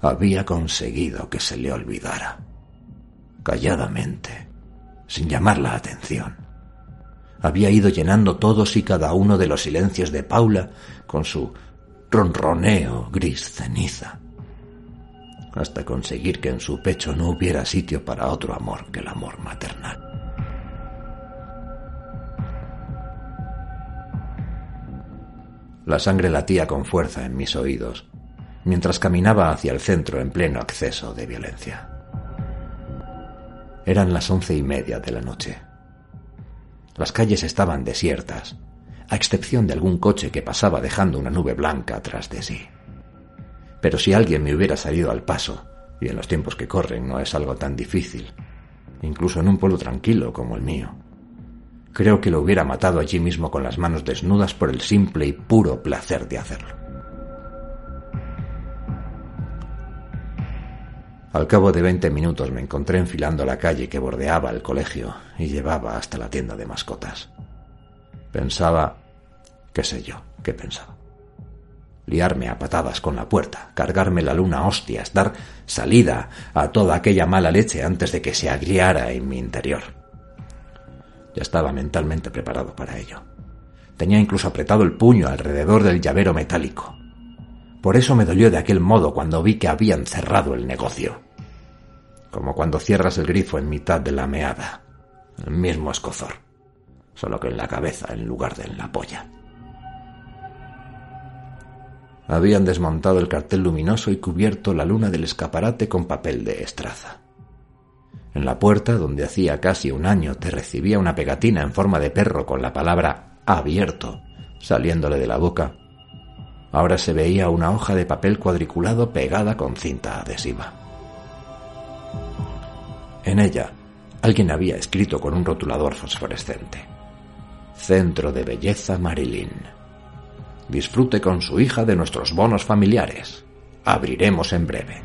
había conseguido que se le olvidara, calladamente, sin llamar la atención había ido llenando todos y cada uno de los silencios de Paula con su ronroneo gris ceniza, hasta conseguir que en su pecho no hubiera sitio para otro amor que el amor maternal. La sangre latía con fuerza en mis oídos, mientras caminaba hacia el centro en pleno acceso de violencia. Eran las once y media de la noche. Las calles estaban desiertas, a excepción de algún coche que pasaba dejando una nube blanca tras de sí. Pero si alguien me hubiera salido al paso, y en los tiempos que corren no es algo tan difícil, incluso en un pueblo tranquilo como el mío, creo que lo hubiera matado allí mismo con las manos desnudas por el simple y puro placer de hacerlo. Al cabo de veinte minutos me encontré enfilando la calle que bordeaba el colegio y llevaba hasta la tienda de mascotas. Pensaba, qué sé yo, qué pensaba. Liarme a patadas con la puerta, cargarme la luna hostias, dar salida a toda aquella mala leche antes de que se agriara en mi interior. Ya estaba mentalmente preparado para ello. Tenía incluso apretado el puño alrededor del llavero metálico. Por eso me dolió de aquel modo cuando vi que habían cerrado el negocio. Como cuando cierras el grifo en mitad de la meada. El mismo escozor. Solo que en la cabeza en lugar de en la polla. Habían desmontado el cartel luminoso y cubierto la luna del escaparate con papel de estraza. En la puerta, donde hacía casi un año te recibía una pegatina en forma de perro con la palabra abierto saliéndole de la boca, Ahora se veía una hoja de papel cuadriculado pegada con cinta adhesiva. En ella, alguien había escrito con un rotulador fosforescente. Centro de Belleza Marilyn. Disfrute con su hija de nuestros bonos familiares. Abriremos en breve.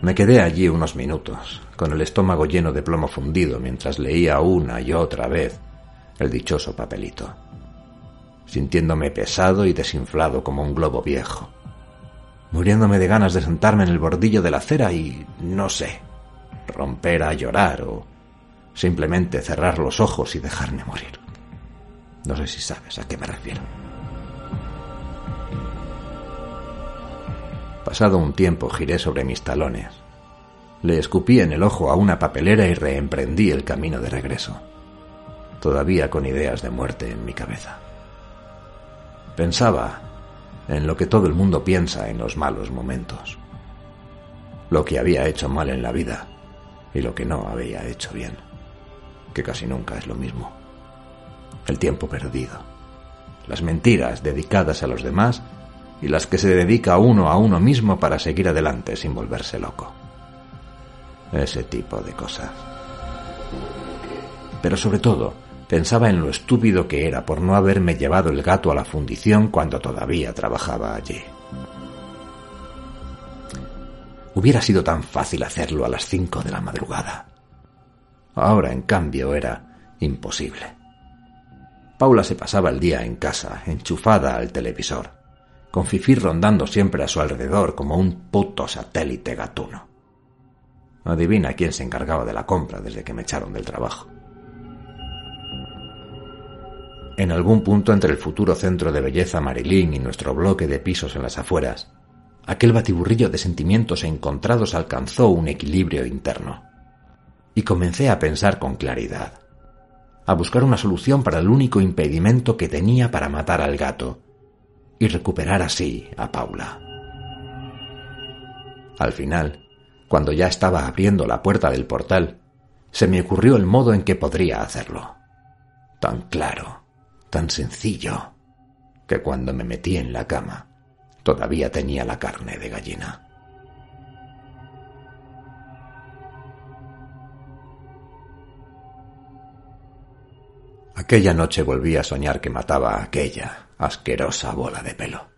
Me quedé allí unos minutos, con el estómago lleno de plomo fundido mientras leía una y otra vez el dichoso papelito, sintiéndome pesado y desinflado como un globo viejo, muriéndome de ganas de sentarme en el bordillo de la acera y, no sé, romper a llorar o simplemente cerrar los ojos y dejarme morir. No sé si sabes a qué me refiero. Pasado un tiempo giré sobre mis talones. Le escupí en el ojo a una papelera y reemprendí el camino de regreso, todavía con ideas de muerte en mi cabeza. Pensaba en lo que todo el mundo piensa en los malos momentos, lo que había hecho mal en la vida y lo que no había hecho bien, que casi nunca es lo mismo. El tiempo perdido, las mentiras dedicadas a los demás y las que se dedica uno a uno mismo para seguir adelante sin volverse loco. Ese tipo de cosas. Pero sobre todo, pensaba en lo estúpido que era por no haberme llevado el gato a la fundición cuando todavía trabajaba allí. Hubiera sido tan fácil hacerlo a las cinco de la madrugada. Ahora, en cambio, era imposible. Paula se pasaba el día en casa, enchufada al televisor con Fifi rondando siempre a su alrededor como un puto satélite gatuno. Adivina quién se encargaba de la compra desde que me echaron del trabajo. En algún punto entre el futuro centro de belleza Marilyn y nuestro bloque de pisos en las afueras, aquel batiburrillo de sentimientos encontrados alcanzó un equilibrio interno. Y comencé a pensar con claridad, a buscar una solución para el único impedimento que tenía para matar al gato, y recuperar así a Paula. Al final, cuando ya estaba abriendo la puerta del portal, se me ocurrió el modo en que podría hacerlo. Tan claro, tan sencillo, que cuando me metí en la cama, todavía tenía la carne de gallina. Aquella noche volví a soñar que mataba a aquella, asquerosa bola de pelo.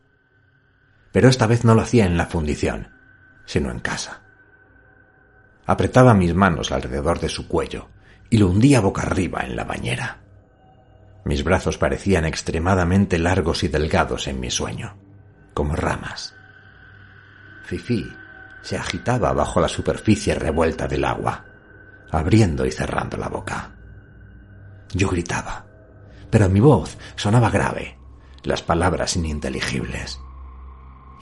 Pero esta vez no lo hacía en la fundición, sino en casa. Apretaba mis manos alrededor de su cuello y lo hundía boca arriba en la bañera. Mis brazos parecían extremadamente largos y delgados en mi sueño, como ramas. Fifi se agitaba bajo la superficie revuelta del agua, abriendo y cerrando la boca. Yo gritaba, pero mi voz sonaba grave, las palabras ininteligibles.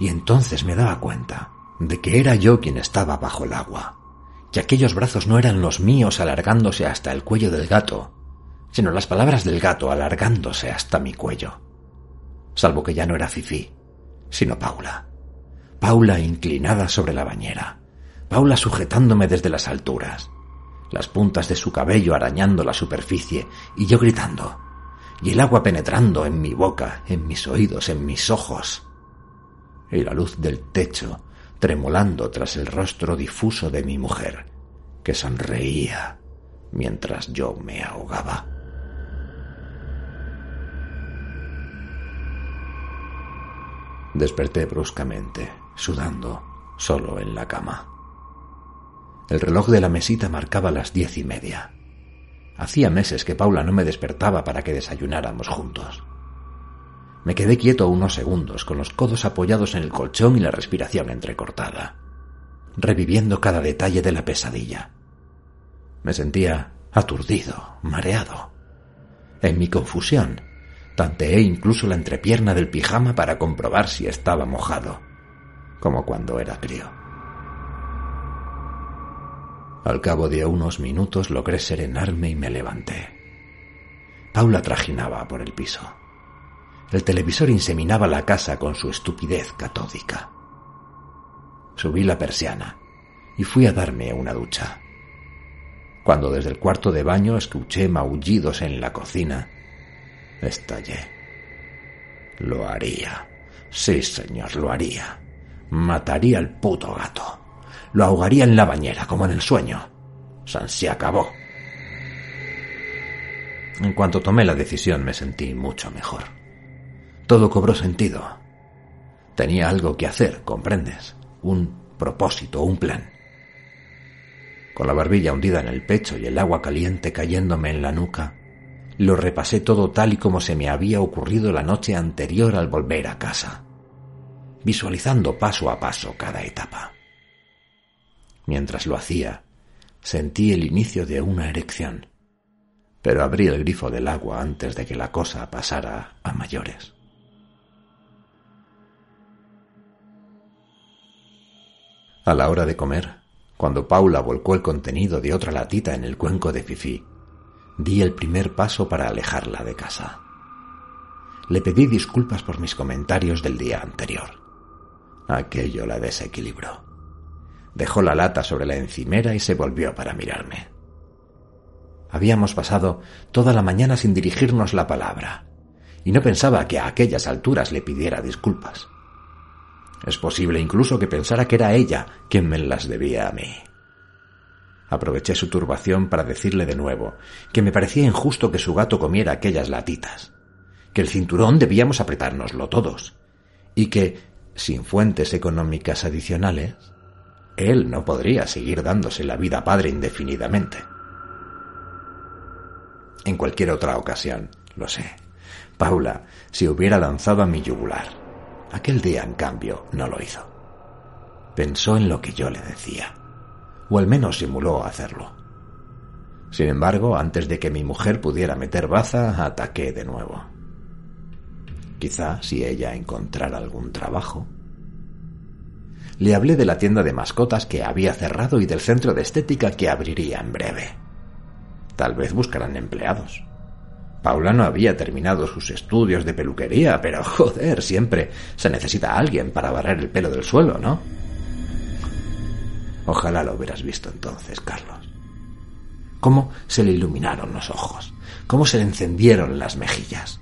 Y entonces me daba cuenta de que era yo quien estaba bajo el agua, que aquellos brazos no eran los míos alargándose hasta el cuello del gato, sino las palabras del gato alargándose hasta mi cuello. Salvo que ya no era Fifi, sino Paula. Paula inclinada sobre la bañera, Paula sujetándome desde las alturas, las puntas de su cabello arañando la superficie y yo gritando, y el agua penetrando en mi boca, en mis oídos, en mis ojos, y la luz del techo tremolando tras el rostro difuso de mi mujer, que sonreía mientras yo me ahogaba. Desperté bruscamente, sudando, solo en la cama. El reloj de la mesita marcaba las diez y media. Hacía meses que Paula no me despertaba para que desayunáramos juntos. Me quedé quieto unos segundos, con los codos apoyados en el colchón y la respiración entrecortada, reviviendo cada detalle de la pesadilla. Me sentía aturdido, mareado. En mi confusión, tanteé incluso la entrepierna del pijama para comprobar si estaba mojado, como cuando era crío. Al cabo de unos minutos logré serenarme y me levanté. Paula trajinaba por el piso. El televisor inseminaba la casa con su estupidez catódica. Subí la persiana y fui a darme una ducha. Cuando desde el cuarto de baño escuché maullidos en la cocina, estallé. Lo haría. Sí, señor, lo haría. Mataría al puto gato lo ahogaría en la bañera, como en el sueño. San se acabó. En cuanto tomé la decisión me sentí mucho mejor. Todo cobró sentido. Tenía algo que hacer, comprendes. Un propósito, un plan. con la barbilla hundida en el pecho y el agua caliente cayéndome en la nuca, lo repasé todo tal y como se me había ocurrido la noche anterior al volver a casa, visualizando paso a paso cada etapa. Mientras lo hacía, sentí el inicio de una erección, pero abrí el grifo del agua antes de que la cosa pasara a mayores. A la hora de comer, cuando Paula volcó el contenido de otra latita en el cuenco de Fifi, di el primer paso para alejarla de casa. Le pedí disculpas por mis comentarios del día anterior. Aquello la desequilibró. Dejó la lata sobre la encimera y se volvió para mirarme. Habíamos pasado toda la mañana sin dirigirnos la palabra, y no pensaba que a aquellas alturas le pidiera disculpas. Es posible incluso que pensara que era ella quien me las debía a mí. Aproveché su turbación para decirle de nuevo que me parecía injusto que su gato comiera aquellas latitas, que el cinturón debíamos apretárnoslo todos, y que, sin fuentes económicas adicionales, él no podría seguir dándose la vida padre indefinidamente. En cualquier otra ocasión, lo sé, Paula se hubiera lanzado a mi yugular Aquel día, en cambio, no lo hizo. Pensó en lo que yo le decía, o al menos simuló hacerlo. Sin embargo, antes de que mi mujer pudiera meter baza, ataqué de nuevo. Quizá si ella encontrara algún trabajo. Le hablé de la tienda de mascotas que había cerrado y del centro de estética que abriría en breve. Tal vez buscarán empleados. Paula no había terminado sus estudios de peluquería, pero joder, siempre se necesita alguien para barrer el pelo del suelo, ¿no? Ojalá lo hubieras visto entonces, Carlos. Cómo se le iluminaron los ojos, cómo se le encendieron las mejillas.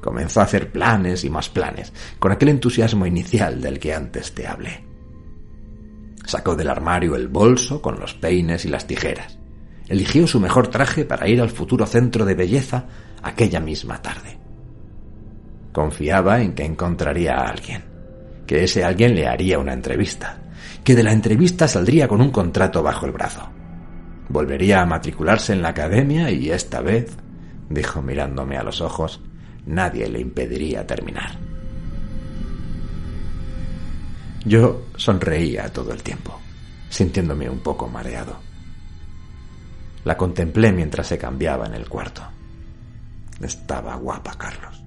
Comenzó a hacer planes y más planes, con aquel entusiasmo inicial del que antes te hablé. Sacó del armario el bolso con los peines y las tijeras eligió su mejor traje para ir al futuro centro de belleza aquella misma tarde. Confiaba en que encontraría a alguien, que ese alguien le haría una entrevista, que de la entrevista saldría con un contrato bajo el brazo. Volvería a matricularse en la academia y esta vez, dijo mirándome a los ojos, nadie le impediría terminar. Yo sonreía todo el tiempo, sintiéndome un poco mareado. La contemplé mientras se cambiaba en el cuarto. Estaba guapa, Carlos.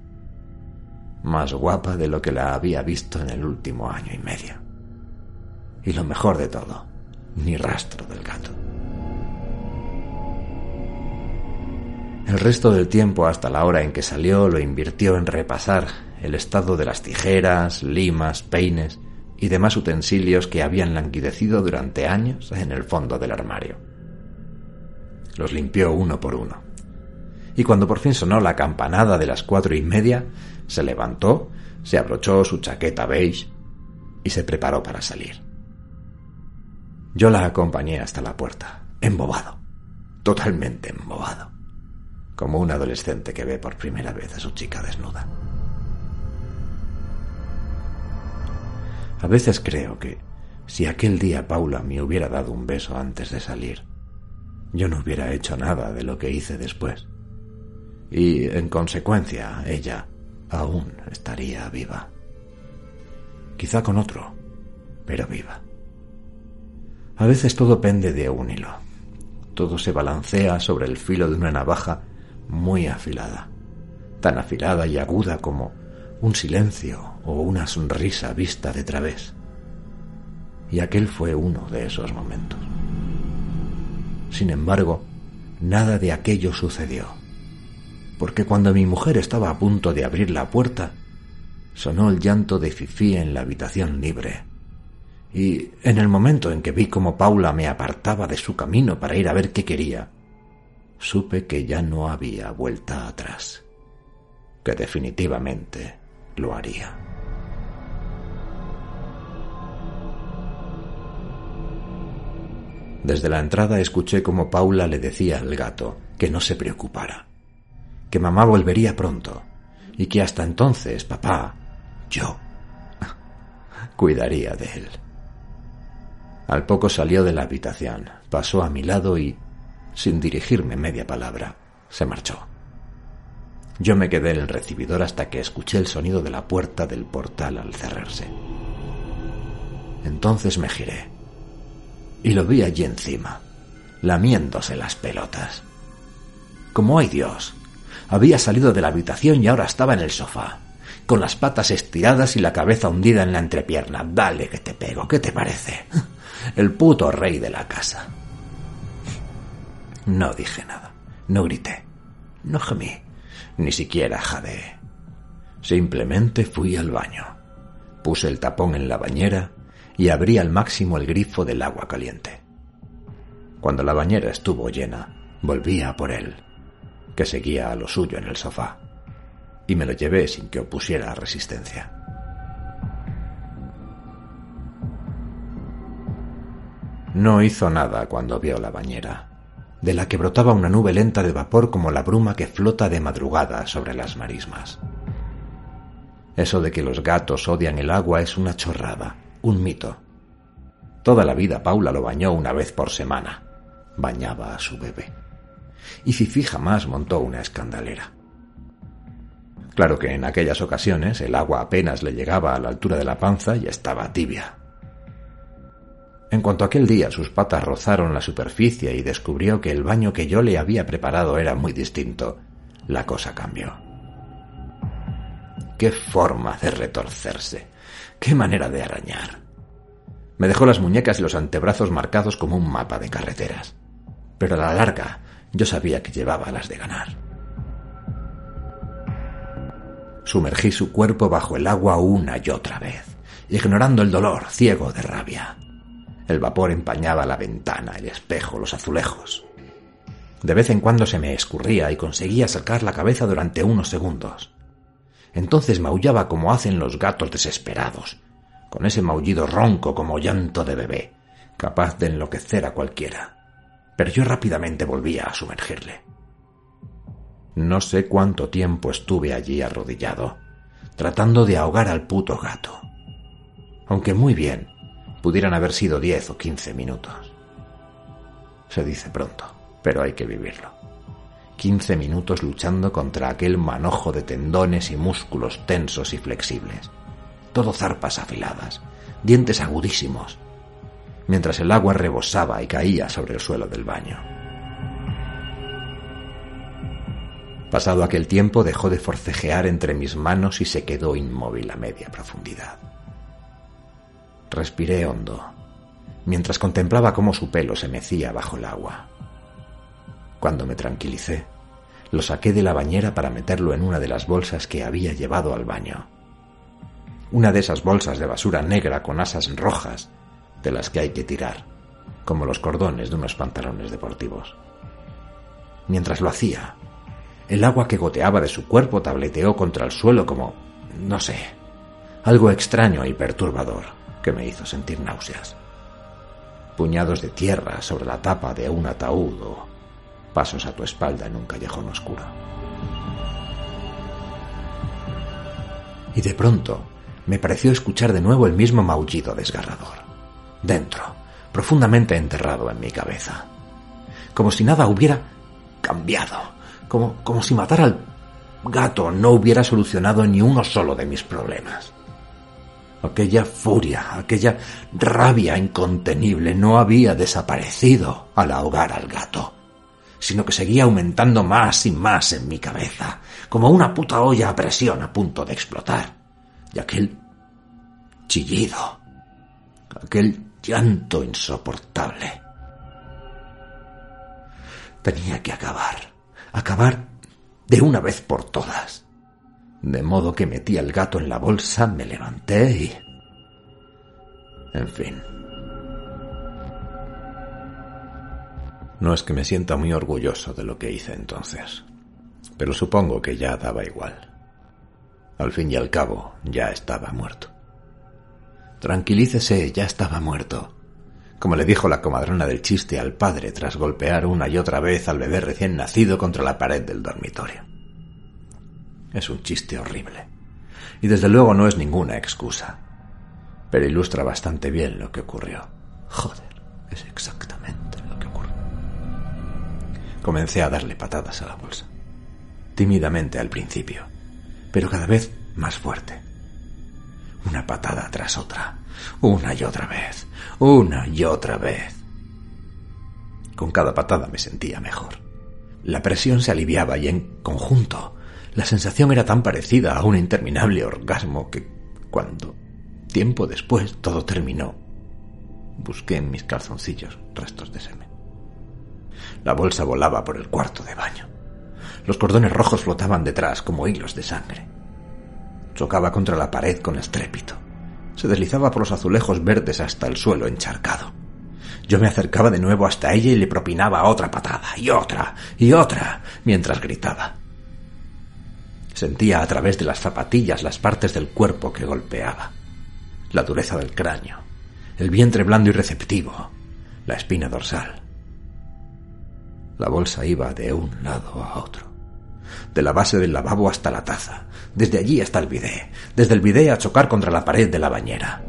Más guapa de lo que la había visto en el último año y medio. Y lo mejor de todo, ni rastro del gato. El resto del tiempo hasta la hora en que salió lo invirtió en repasar el estado de las tijeras, limas, peines y demás utensilios que habían languidecido durante años en el fondo del armario. Los limpió uno por uno. Y cuando por fin sonó la campanada de las cuatro y media, se levantó, se abrochó su chaqueta beige y se preparó para salir. Yo la acompañé hasta la puerta, embobado, totalmente embobado, como un adolescente que ve por primera vez a su chica desnuda. A veces creo que si aquel día Paula me hubiera dado un beso antes de salir, yo no hubiera hecho nada de lo que hice después. Y, en consecuencia, ella aún estaría viva. Quizá con otro, pero viva. A veces todo pende de un hilo. Todo se balancea sobre el filo de una navaja muy afilada, tan afilada y aguda como un silencio o una sonrisa vista de través. Y aquel fue uno de esos momentos. Sin embargo, nada de aquello sucedió, porque cuando mi mujer estaba a punto de abrir la puerta, sonó el llanto de Fifi en la habitación libre. Y en el momento en que vi cómo Paula me apartaba de su camino para ir a ver qué quería, supe que ya no había vuelta atrás, que definitivamente lo haría. Desde la entrada escuché como Paula le decía al gato que no se preocupara, que mamá volvería pronto y que hasta entonces papá, yo, cuidaría de él. Al poco salió de la habitación, pasó a mi lado y, sin dirigirme media palabra, se marchó. Yo me quedé en el recibidor hasta que escuché el sonido de la puerta del portal al cerrarse. Entonces me giré y lo vi allí encima, lamiéndose las pelotas. Como hay Dios, había salido de la habitación y ahora estaba en el sofá, con las patas estiradas y la cabeza hundida en la entrepierna. Dale que te pego, ¿qué te parece? El puto rey de la casa. No dije nada, no grité, no gemí, ni siquiera jadeé. Simplemente fui al baño. Puse el tapón en la bañera y abrí al máximo el grifo del agua caliente. Cuando la bañera estuvo llena, volví a por él, que seguía a lo suyo en el sofá, y me lo llevé sin que opusiera resistencia. No hizo nada cuando vio la bañera, de la que brotaba una nube lenta de vapor como la bruma que flota de madrugada sobre las marismas. Eso de que los gatos odian el agua es una chorrada, un mito. Toda la vida Paula lo bañó una vez por semana. Bañaba a su bebé. Y Fifi jamás montó una escandalera. Claro que en aquellas ocasiones el agua apenas le llegaba a la altura de la panza y estaba tibia. En cuanto aquel día sus patas rozaron la superficie y descubrió que el baño que yo le había preparado era muy distinto, la cosa cambió. Qué forma de retorcerse. ¡Qué manera de arañar! Me dejó las muñecas y los antebrazos marcados como un mapa de carreteras. Pero a la larga yo sabía que llevaba las de ganar. Sumergí su cuerpo bajo el agua una y otra vez, ignorando el dolor, ciego de rabia. El vapor empañaba la ventana, el espejo, los azulejos. De vez en cuando se me escurría y conseguía sacar la cabeza durante unos segundos. Entonces maullaba como hacen los gatos desesperados, con ese maullido ronco como llanto de bebé, capaz de enloquecer a cualquiera. Pero yo rápidamente volvía a sumergirle. No sé cuánto tiempo estuve allí arrodillado, tratando de ahogar al puto gato. Aunque muy bien, pudieran haber sido diez o quince minutos. Se dice pronto, pero hay que vivirlo. Quince minutos luchando contra aquel manojo de tendones y músculos tensos y flexibles. Todo zarpas afiladas, dientes agudísimos, mientras el agua rebosaba y caía sobre el suelo del baño. Pasado aquel tiempo dejó de forcejear entre mis manos y se quedó inmóvil a media profundidad. Respiré hondo, mientras contemplaba cómo su pelo se mecía bajo el agua. Cuando me tranquilicé, lo saqué de la bañera para meterlo en una de las bolsas que había llevado al baño. Una de esas bolsas de basura negra con asas rojas, de las que hay que tirar, como los cordones de unos pantalones deportivos. Mientras lo hacía, el agua que goteaba de su cuerpo tableteó contra el suelo como, no sé, algo extraño y perturbador que me hizo sentir náuseas. Puñados de tierra sobre la tapa de un ataúd o pasos a tu espalda en un callejón oscuro. Y de pronto me pareció escuchar de nuevo el mismo maullido desgarrador, dentro, profundamente enterrado en mi cabeza, como si nada hubiera cambiado, como, como si matar al gato no hubiera solucionado ni uno solo de mis problemas. Aquella furia, aquella rabia incontenible no había desaparecido al ahogar al gato sino que seguía aumentando más y más en mi cabeza, como una puta olla a presión a punto de explotar. Y aquel chillido, aquel llanto insoportable. Tenía que acabar, acabar de una vez por todas. De modo que metí al gato en la bolsa, me levanté y... En fin. No es que me sienta muy orgulloso de lo que hice entonces, pero supongo que ya daba igual. Al fin y al cabo, ya estaba muerto. Tranquilícese, ya estaba muerto. Como le dijo la comadrona del chiste al padre tras golpear una y otra vez al bebé recién nacido contra la pared del dormitorio. Es un chiste horrible. Y desde luego no es ninguna excusa. Pero ilustra bastante bien lo que ocurrió. Joder, es exactamente lo que ocurrió. Comencé a darle patadas a la bolsa. Tímidamente al principio, pero cada vez más fuerte. Una patada tras otra, una y otra vez, una y otra vez. Con cada patada me sentía mejor. La presión se aliviaba y en conjunto la sensación era tan parecida a un interminable orgasmo que cuando, tiempo después, todo terminó, busqué en mis calzoncillos restos de semen. La bolsa volaba por el cuarto de baño. Los cordones rojos flotaban detrás como hilos de sangre. Chocaba contra la pared con estrépito. Se deslizaba por los azulejos verdes hasta el suelo encharcado. Yo me acercaba de nuevo hasta ella y le propinaba otra patada, y otra, y otra, mientras gritaba. Sentía a través de las zapatillas las partes del cuerpo que golpeaba. La dureza del cráneo, el vientre blando y receptivo, la espina dorsal. La bolsa iba de un lado a otro. De la base del lavabo hasta la taza, desde allí hasta el bidé, desde el bidé a chocar contra la pared de la bañera.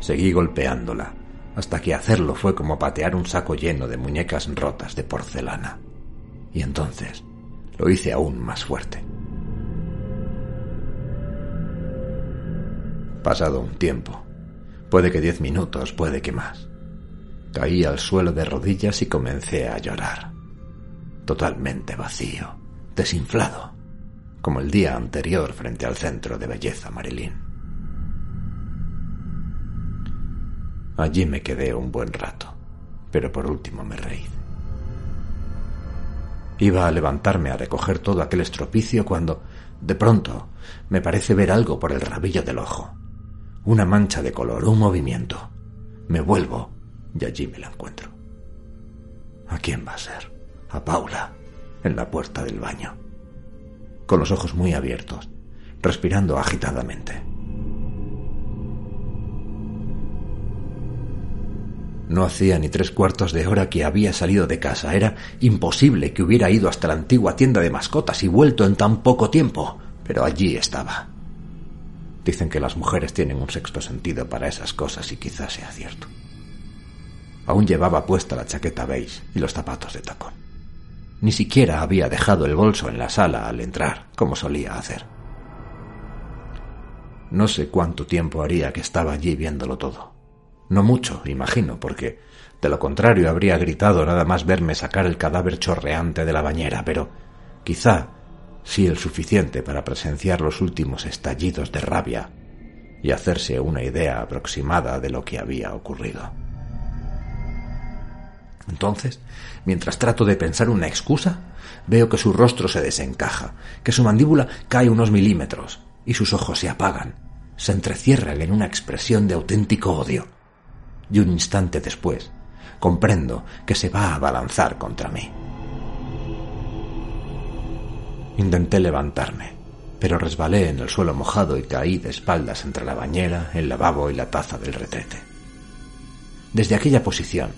Seguí golpeándola, hasta que hacerlo fue como patear un saco lleno de muñecas rotas de porcelana. Y entonces lo hice aún más fuerte. Pasado un tiempo, puede que diez minutos, puede que más, caí al suelo de rodillas y comencé a llorar. Totalmente vacío, desinflado, como el día anterior frente al centro de belleza Marilyn. Allí me quedé un buen rato, pero por último me reí. Iba a levantarme a recoger todo aquel estropicio cuando, de pronto, me parece ver algo por el rabillo del ojo. Una mancha de color, un movimiento. Me vuelvo y allí me la encuentro. ¿A quién va a ser? A Paula, en la puerta del baño, con los ojos muy abiertos, respirando agitadamente. No hacía ni tres cuartos de hora que había salido de casa. Era imposible que hubiera ido hasta la antigua tienda de mascotas y vuelto en tan poco tiempo. Pero allí estaba. Dicen que las mujeres tienen un sexto sentido para esas cosas y quizás sea cierto. Aún llevaba puesta la chaqueta beige y los zapatos de tacón. Ni siquiera había dejado el bolso en la sala al entrar, como solía hacer. No sé cuánto tiempo haría que estaba allí viéndolo todo. No mucho, imagino, porque de lo contrario habría gritado nada más verme sacar el cadáver chorreante de la bañera, pero quizá sí el suficiente para presenciar los últimos estallidos de rabia y hacerse una idea aproximada de lo que había ocurrido. Entonces, mientras trato de pensar una excusa, veo que su rostro se desencaja, que su mandíbula cae unos milímetros y sus ojos se apagan, se entrecierran en una expresión de auténtico odio y un instante después comprendo que se va a abalanzar contra mí. Intenté levantarme, pero resbalé en el suelo mojado y caí de espaldas entre la bañera, el lavabo y la taza del retrete. Desde aquella posición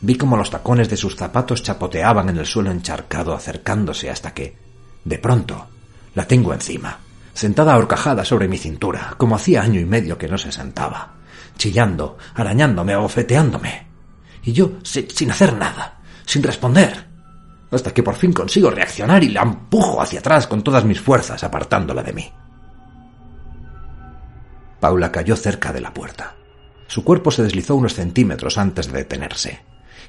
vi como los tacones de sus zapatos chapoteaban en el suelo encharcado acercándose hasta que, de pronto, la tengo encima, sentada horcajada sobre mi cintura, como hacía año y medio que no se sentaba chillando, arañándome, abofeteándome. Y yo sin hacer nada, sin responder, hasta que por fin consigo reaccionar y la empujo hacia atrás con todas mis fuerzas, apartándola de mí. Paula cayó cerca de la puerta. Su cuerpo se deslizó unos centímetros antes de detenerse,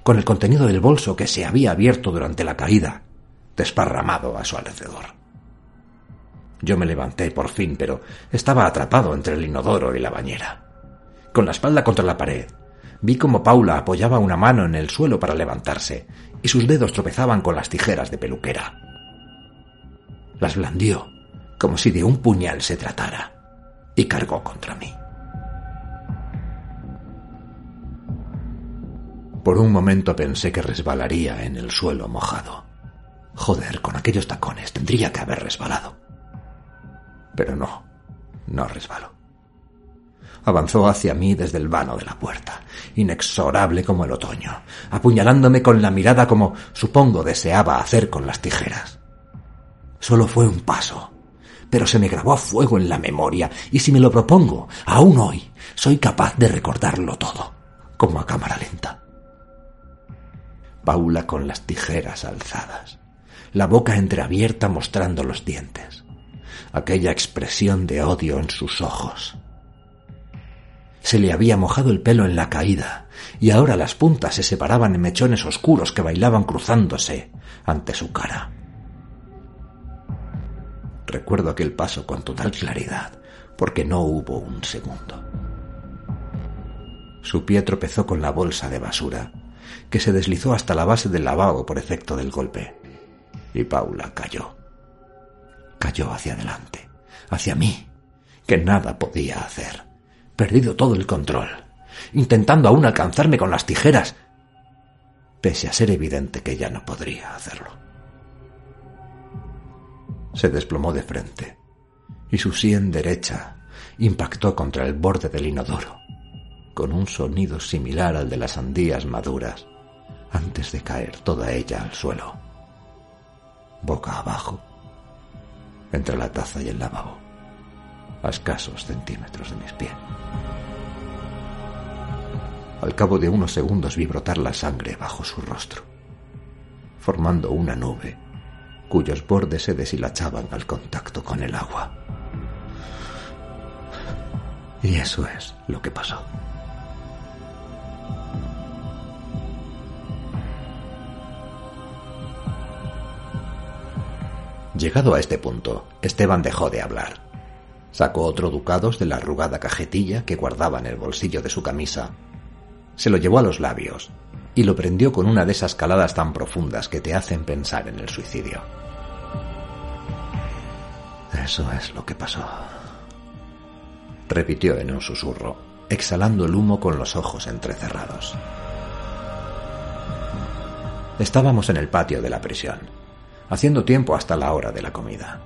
con el contenido del bolso que se había abierto durante la caída, desparramado a su alrededor. Yo me levanté por fin, pero estaba atrapado entre el inodoro y la bañera con la espalda contra la pared. Vi como Paula apoyaba una mano en el suelo para levantarse, y sus dedos tropezaban con las tijeras de peluquera. Las blandió, como si de un puñal se tratara, y cargó contra mí. Por un momento pensé que resbalaría en el suelo mojado. Joder, con aquellos tacones tendría que haber resbalado. Pero no, no resbaló avanzó hacia mí desde el vano de la puerta, inexorable como el otoño, apuñalándome con la mirada como supongo deseaba hacer con las tijeras. Solo fue un paso, pero se me grabó a fuego en la memoria, y si me lo propongo, aún hoy, soy capaz de recordarlo todo, como a cámara lenta. Paula con las tijeras alzadas, la boca entreabierta mostrando los dientes, aquella expresión de odio en sus ojos. Se le había mojado el pelo en la caída, y ahora las puntas se separaban en mechones oscuros que bailaban cruzándose ante su cara. Recuerdo aquel paso con total claridad, porque no hubo un segundo. Su pie tropezó con la bolsa de basura, que se deslizó hasta la base del lavabo por efecto del golpe, y Paula cayó. Cayó hacia adelante, hacia mí, que nada podía hacer, perdido todo el control, intentando aún alcanzarme con las tijeras, pese a ser evidente que ya no podría hacerlo. Se desplomó de frente, y su sien derecha impactó contra el borde del inodoro, con un sonido similar al de las sandías maduras, antes de caer toda ella al suelo, boca abajo, entre la taza y el lavabo, a escasos centímetros de mis pies. Al cabo de unos segundos vi brotar la sangre bajo su rostro, formando una nube cuyos bordes se deshilachaban al contacto con el agua. Y eso es lo que pasó. Llegado a este punto, Esteban dejó de hablar. Sacó otro ducados de la arrugada cajetilla que guardaba en el bolsillo de su camisa. Se lo llevó a los labios y lo prendió con una de esas caladas tan profundas que te hacen pensar en el suicidio. Eso es lo que pasó. Repitió en un susurro, exhalando el humo con los ojos entrecerrados. Estábamos en el patio de la prisión, haciendo tiempo hasta la hora de la comida.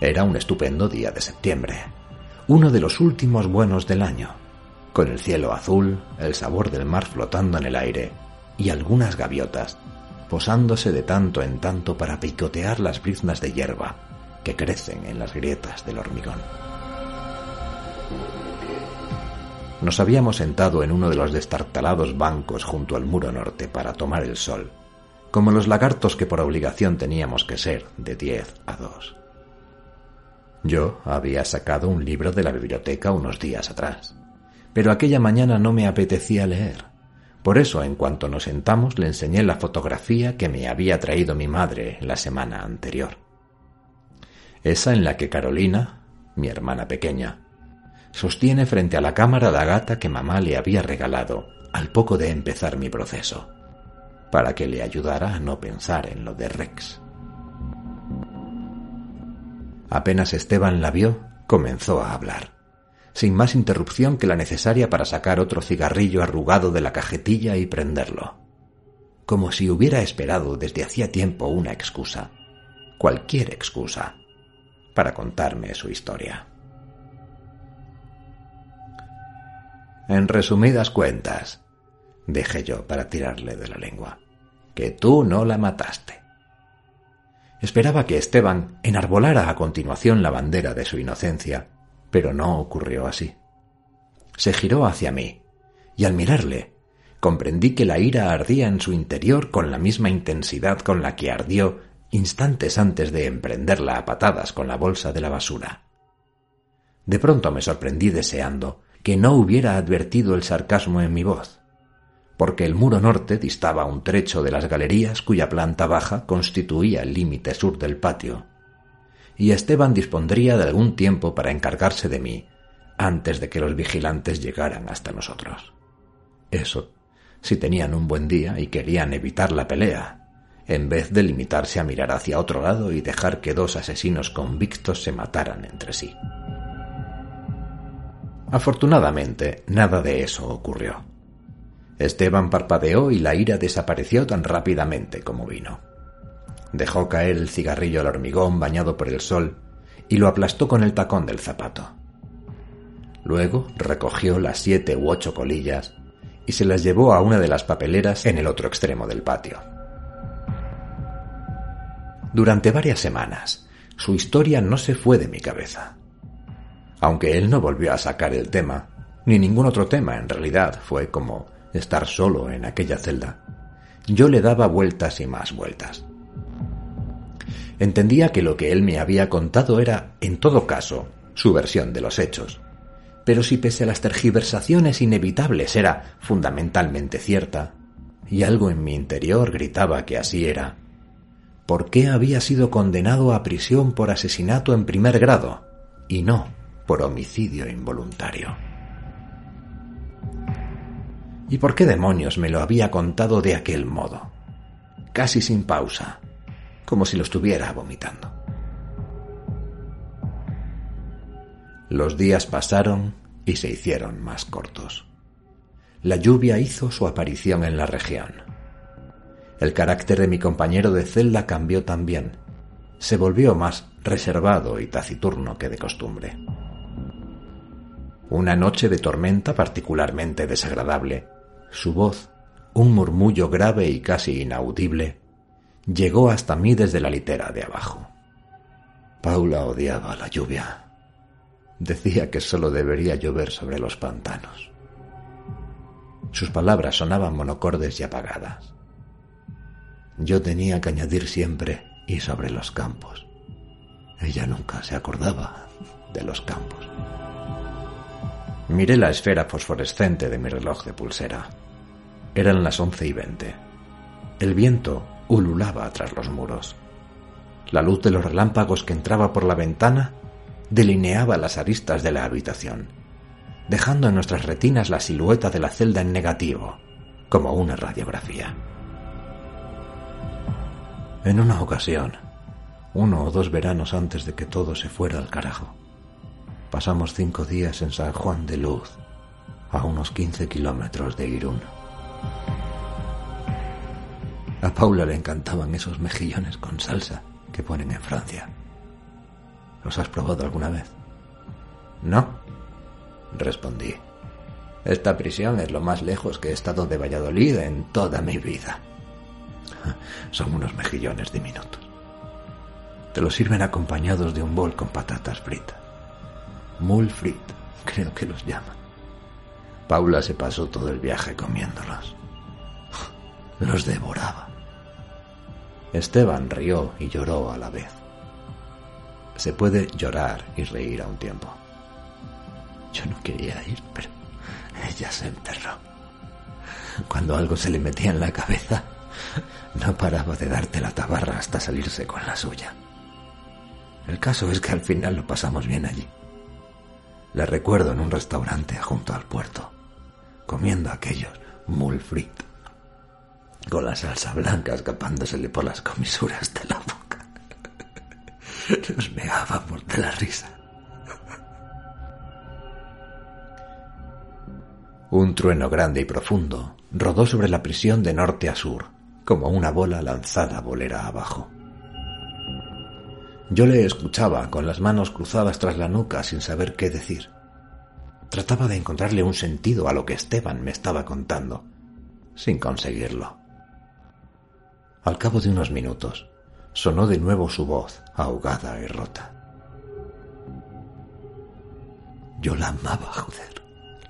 Era un estupendo día de septiembre, uno de los últimos buenos del año, con el cielo azul, el sabor del mar flotando en el aire y algunas gaviotas posándose de tanto en tanto para picotear las briznas de hierba que crecen en las grietas del hormigón. Nos habíamos sentado en uno de los destartalados bancos junto al muro norte para tomar el sol como los lagartos que por obligación teníamos que ser de diez a dos. Yo había sacado un libro de la biblioteca unos días atrás, pero aquella mañana no me apetecía leer. Por eso, en cuanto nos sentamos, le enseñé la fotografía que me había traído mi madre la semana anterior. Esa en la que Carolina, mi hermana pequeña, sostiene frente a la cámara la gata que mamá le había regalado al poco de empezar mi proceso para que le ayudara a no pensar en lo de Rex. Apenas Esteban la vio, comenzó a hablar, sin más interrupción que la necesaria para sacar otro cigarrillo arrugado de la cajetilla y prenderlo, como si hubiera esperado desde hacía tiempo una excusa, cualquier excusa, para contarme su historia. En resumidas cuentas, dije yo para tirarle de la lengua, que tú no la mataste. Esperaba que Esteban enarbolara a continuación la bandera de su inocencia, pero no ocurrió así. Se giró hacia mí, y al mirarle, comprendí que la ira ardía en su interior con la misma intensidad con la que ardió instantes antes de emprenderla a patadas con la bolsa de la basura. De pronto me sorprendí deseando que no hubiera advertido el sarcasmo en mi voz porque el muro norte distaba un trecho de las galerías cuya planta baja constituía el límite sur del patio, y Esteban dispondría de algún tiempo para encargarse de mí antes de que los vigilantes llegaran hasta nosotros. Eso, si tenían un buen día y querían evitar la pelea, en vez de limitarse a mirar hacia otro lado y dejar que dos asesinos convictos se mataran entre sí. Afortunadamente, nada de eso ocurrió. Esteban parpadeó y la ira desapareció tan rápidamente como vino. Dejó caer el cigarrillo al hormigón bañado por el sol y lo aplastó con el tacón del zapato. Luego recogió las siete u ocho colillas y se las llevó a una de las papeleras en el otro extremo del patio. Durante varias semanas, su historia no se fue de mi cabeza. Aunque él no volvió a sacar el tema, ni ningún otro tema en realidad fue como estar solo en aquella celda, yo le daba vueltas y más vueltas. Entendía que lo que él me había contado era, en todo caso, su versión de los hechos. Pero si pese a las tergiversaciones inevitables era fundamentalmente cierta, y algo en mi interior gritaba que así era, ¿por qué había sido condenado a prisión por asesinato en primer grado y no por homicidio involuntario? ¿Y por qué demonios me lo había contado de aquel modo? Casi sin pausa, como si lo estuviera vomitando. Los días pasaron y se hicieron más cortos. La lluvia hizo su aparición en la región. El carácter de mi compañero de celda cambió también. Se volvió más reservado y taciturno que de costumbre. Una noche de tormenta particularmente desagradable, su voz, un murmullo grave y casi inaudible, llegó hasta mí desde la litera de abajo. Paula odiaba la lluvia. Decía que solo debería llover sobre los pantanos. Sus palabras sonaban monocordes y apagadas. Yo tenía que añadir siempre y sobre los campos. Ella nunca se acordaba de los campos. Miré la esfera fosforescente de mi reloj de pulsera. Eran las once y veinte. El viento ululaba tras los muros. La luz de los relámpagos que entraba por la ventana delineaba las aristas de la habitación, dejando en nuestras retinas la silueta de la celda en negativo, como una radiografía. En una ocasión, uno o dos veranos antes de que todo se fuera al carajo, pasamos cinco días en San Juan de Luz, a unos 15 kilómetros de Irún. A Paula le encantaban esos mejillones con salsa que ponen en Francia. ¿Los has probado alguna vez? No, respondí. Esta prisión es lo más lejos que he estado de Valladolid en toda mi vida. Son unos mejillones diminutos. Te los sirven acompañados de un bol con patatas fritas. Mul frit, creo que los llaman. Paula se pasó todo el viaje comiéndolos. Los devoraba. Esteban rió y lloró a la vez. Se puede llorar y reír a un tiempo. Yo no quería ir, pero ella se enterró. Cuando algo se le metía en la cabeza, no paraba de darte la tabarra hasta salirse con la suya. El caso es que al final lo pasamos bien allí. La recuerdo en un restaurante junto al puerto, comiendo aquellos mulfrit, con la salsa blanca escapándosele por las comisuras de la boca. Nos meábamos de la risa. Un trueno grande y profundo rodó sobre la prisión de norte a sur, como una bola lanzada bolera abajo. Yo le escuchaba con las manos cruzadas tras la nuca sin saber qué decir. Trataba de encontrarle un sentido a lo que Esteban me estaba contando, sin conseguirlo. Al cabo de unos minutos, sonó de nuevo su voz, ahogada y rota. Yo la amaba, joder.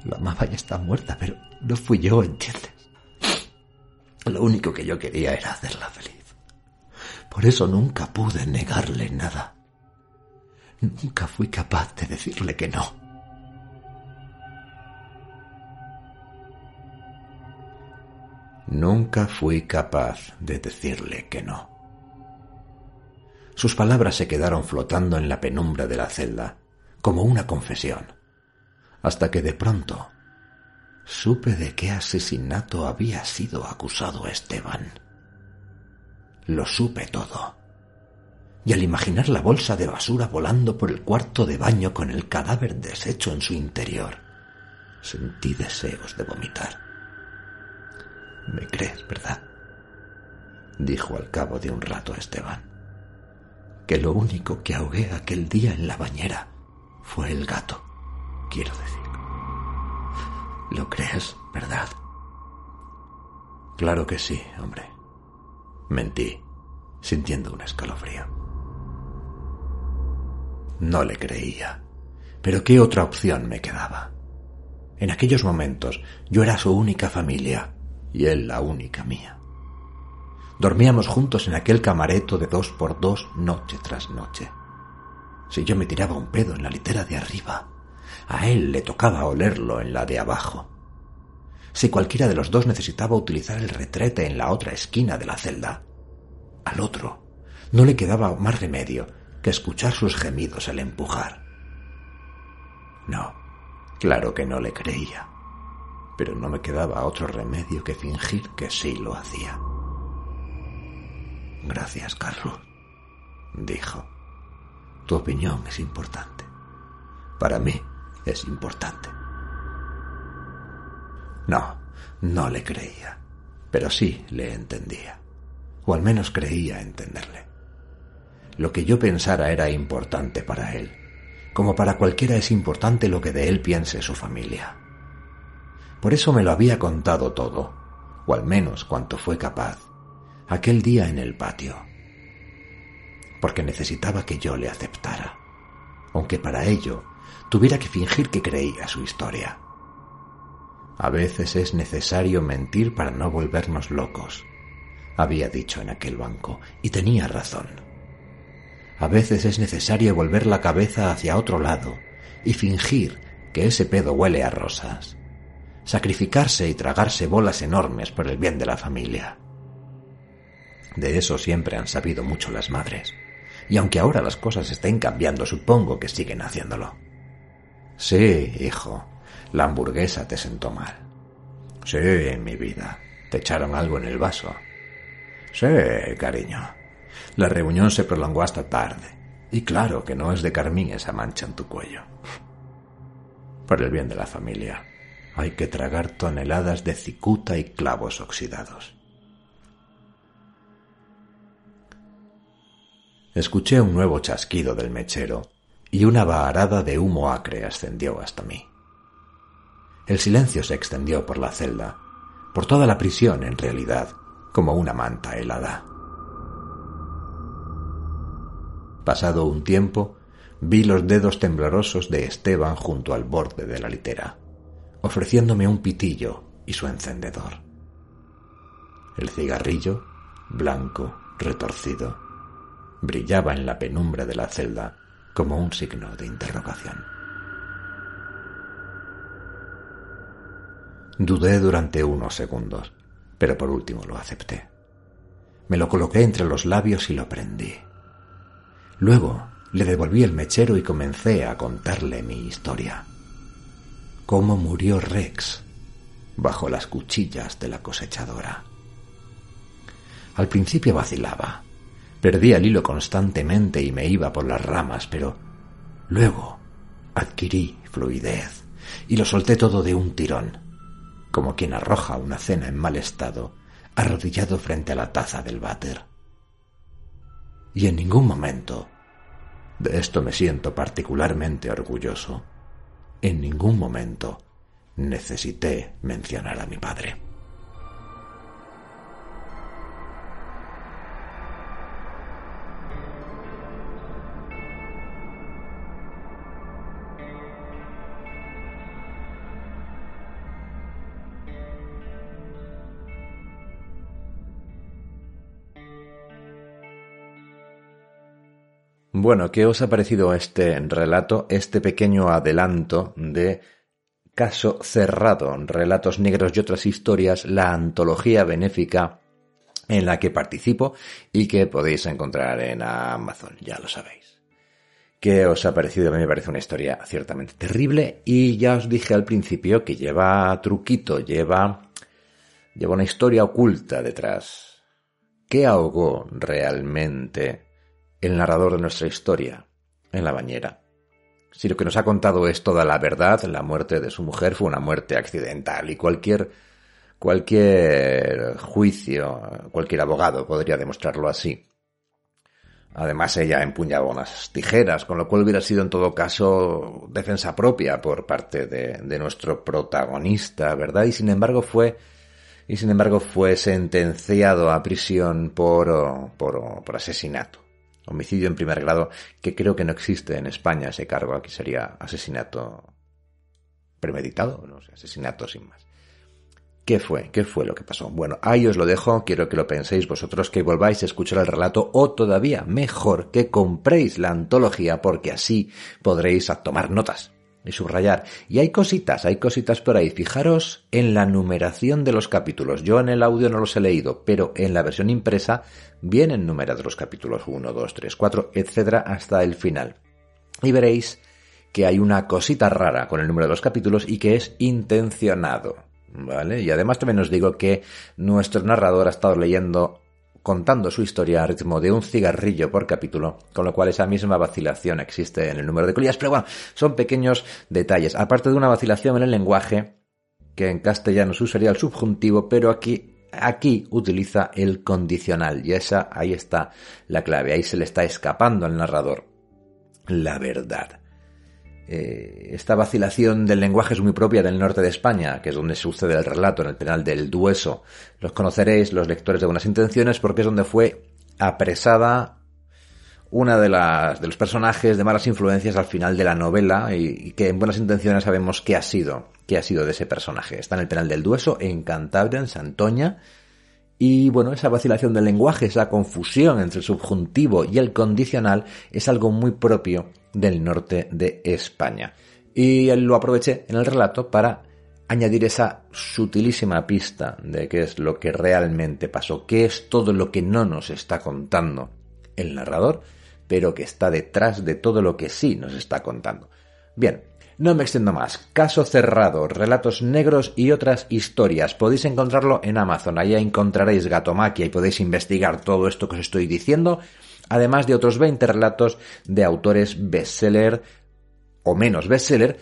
La amaba y está muerta, pero no fui yo, ¿entiendes? Lo único que yo quería era hacerla feliz. Por eso nunca pude negarle nada. Nunca fui capaz de decirle que no. Nunca fui capaz de decirle que no. Sus palabras se quedaron flotando en la penumbra de la celda, como una confesión, hasta que de pronto supe de qué asesinato había sido acusado Esteban. Lo supe todo. Y al imaginar la bolsa de basura volando por el cuarto de baño con el cadáver deshecho en su interior, sentí deseos de vomitar. ¿Me crees, verdad? dijo al cabo de un rato Esteban. Que lo único que ahogué aquel día en la bañera fue el gato, quiero decir. ¿Lo crees, verdad? Claro que sí, hombre. Mentí, sintiendo un escalofrío. No le creía. Pero ¿qué otra opción me quedaba? En aquellos momentos yo era su única familia y él la única mía. Dormíamos juntos en aquel camareto de dos por dos noche tras noche. Si yo me tiraba un pedo en la litera de arriba, a él le tocaba olerlo en la de abajo. Si cualquiera de los dos necesitaba utilizar el retrete en la otra esquina de la celda, al otro no le quedaba más remedio que escuchar sus gemidos al empujar. No, claro que no le creía, pero no me quedaba otro remedio que fingir que sí lo hacía. Gracias, Carlos, dijo. Tu opinión es importante. Para mí es importante. No, no le creía, pero sí le entendía, o al menos creía entenderle. Lo que yo pensara era importante para él, como para cualquiera es importante lo que de él piense su familia. Por eso me lo había contado todo, o al menos cuanto fue capaz, aquel día en el patio. Porque necesitaba que yo le aceptara, aunque para ello tuviera que fingir que creía su historia. A veces es necesario mentir para no volvernos locos, había dicho en aquel banco, y tenía razón. A veces es necesario volver la cabeza hacia otro lado y fingir que ese pedo huele a rosas. Sacrificarse y tragarse bolas enormes por el bien de la familia. De eso siempre han sabido mucho las madres. Y aunque ahora las cosas estén cambiando, supongo que siguen haciéndolo. Sí, hijo, la hamburguesa te sentó mal. Sí, mi vida, te echaron algo en el vaso. Sí, cariño. La reunión se prolongó hasta tarde. Y claro que no es de carmín esa mancha en tu cuello. Por el bien de la familia, hay que tragar toneladas de cicuta y clavos oxidados. Escuché un nuevo chasquido del mechero y una vaharada de humo acre ascendió hasta mí. El silencio se extendió por la celda, por toda la prisión en realidad, como una manta helada. Pasado un tiempo, vi los dedos temblorosos de Esteban junto al borde de la litera, ofreciéndome un pitillo y su encendedor. El cigarrillo, blanco, retorcido, brillaba en la penumbra de la celda como un signo de interrogación. Dudé durante unos segundos, pero por último lo acepté. Me lo coloqué entre los labios y lo prendí. Luego le devolví el mechero y comencé a contarle mi historia. Cómo murió Rex bajo las cuchillas de la cosechadora. Al principio vacilaba, Perdía el hilo constantemente y me iba por las ramas, pero luego adquirí fluidez y lo solté todo de un tirón, como quien arroja una cena en mal estado, arrodillado frente a la taza del váter. Y en ningún momento, de esto me siento particularmente orgulloso, en ningún momento necesité mencionar a mi padre. Bueno, ¿qué os ha parecido este relato, este pequeño adelanto de Caso Cerrado, Relatos Negros y otras historias, la antología benéfica en la que participo y que podéis encontrar en Amazon, ya lo sabéis. ¿Qué os ha parecido? A mí me parece una historia ciertamente terrible y ya os dije al principio que lleva truquito, lleva, lleva una historia oculta detrás. ¿Qué ahogó realmente el narrador de nuestra historia en la bañera. Si lo que nos ha contado es toda la verdad, la muerte de su mujer fue una muerte accidental y cualquier cualquier juicio, cualquier abogado podría demostrarlo así. Además, ella empuñaba unas tijeras, con lo cual hubiera sido en todo caso defensa propia por parte de, nuestro protagonista, ¿verdad? Y sin embargo fue y sin embargo fue sentenciado a prisión por, por, por asesinato homicidio en primer grado, que creo que no existe en España ese cargo, aquí sería asesinato premeditado, no sé, asesinato sin más. ¿Qué fue? ¿Qué fue lo que pasó? Bueno, ahí os lo dejo, quiero que lo penséis vosotros, que volváis a escuchar el relato o todavía mejor que compréis la antología porque así podréis tomar notas y subrayar. Y hay cositas, hay cositas por ahí. Fijaros en la numeración de los capítulos. Yo en el audio no los he leído, pero en la versión impresa vienen numerados los capítulos 1, 2, 3, 4, etcétera, hasta el final. Y veréis que hay una cosita rara con el número de los capítulos y que es intencionado. ¿Vale? Y además también os digo que nuestro narrador ha estado leyendo, contando su historia a ritmo de un cigarrillo por capítulo, con lo cual esa misma vacilación existe en el número de colillas. Pero bueno, son pequeños detalles. Aparte de una vacilación en el lenguaje, que en castellano se usaría el subjuntivo, pero aquí aquí utiliza el condicional y esa ahí está la clave, ahí se le está escapando al narrador la verdad. Eh, esta vacilación del lenguaje es muy propia del norte de España, que es donde sucede el relato en el penal del Dueso. Los conoceréis los lectores de Buenas Intenciones porque es donde fue apresada una de, las, de los personajes de malas influencias al final de la novela y, que en Buenas Intenciones sabemos qué ha sido, qué ha sido de ese personaje. Está en el penal del Dueso, en Cantabria, en Santoña, y bueno, esa vacilación del lenguaje, esa confusión entre el subjuntivo y el condicional es algo muy propio del norte de España. Y lo aproveché en el relato para añadir esa sutilísima pista de qué es lo que realmente pasó, qué es todo lo que no nos está contando el narrador, pero que está detrás de todo lo que sí nos está contando. Bien, no me extiendo más. Caso cerrado, relatos negros y otras historias. Podéis encontrarlo en Amazon. Allá encontraréis Gatomaquia y podéis investigar todo esto que os estoy diciendo. Además de otros 20 relatos de autores bestseller o menos bestseller.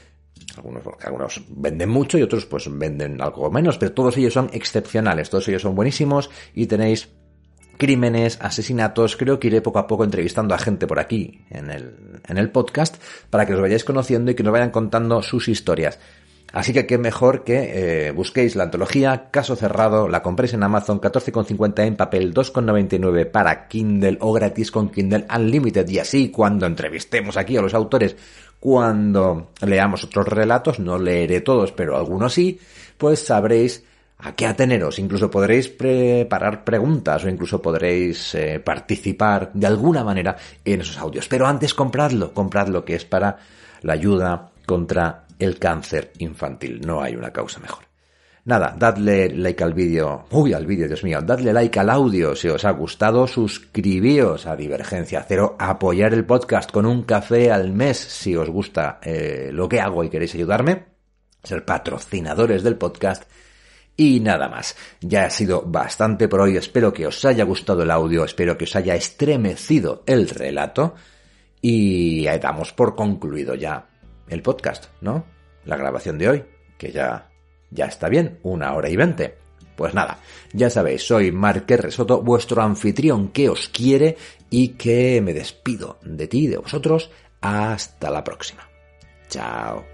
Algunos, algunos venden mucho y otros pues venden algo menos, pero todos ellos son excepcionales, todos ellos son buenísimos y tenéis crímenes, asesinatos. Creo que iré poco a poco entrevistando a gente por aquí en el, en el podcast para que los vayáis conociendo y que nos vayan contando sus historias. Así que qué mejor que eh, busquéis la antología Caso Cerrado, la compréis en Amazon 14,50 en papel, 2,99 para Kindle o gratis con Kindle Unlimited y así cuando entrevistemos aquí a los autores, cuando leamos otros relatos, no leeré todos, pero algunos sí, pues sabréis a qué ateneros. Incluso podréis preparar preguntas o incluso podréis eh, participar de alguna manera en esos audios. Pero antes compradlo, compradlo que es para la ayuda contra el cáncer infantil. No hay una causa mejor. Nada, dadle like al vídeo, uy, al vídeo, Dios mío, dadle like al audio si os ha gustado, suscribíos a Divergencia Cero, apoyar el podcast con un café al mes si os gusta eh, lo que hago y queréis ayudarme, ser patrocinadores del podcast y nada más. Ya ha sido bastante por hoy. Espero que os haya gustado el audio, espero que os haya estremecido el relato. Y damos por concluido ya el podcast, ¿no? La grabación de hoy, que ya, ya está bien, una hora y veinte. Pues nada, ya sabéis, soy Marqués Resoto, vuestro anfitrión que os quiere y que me despido de ti y de vosotros. Hasta la próxima. Chao.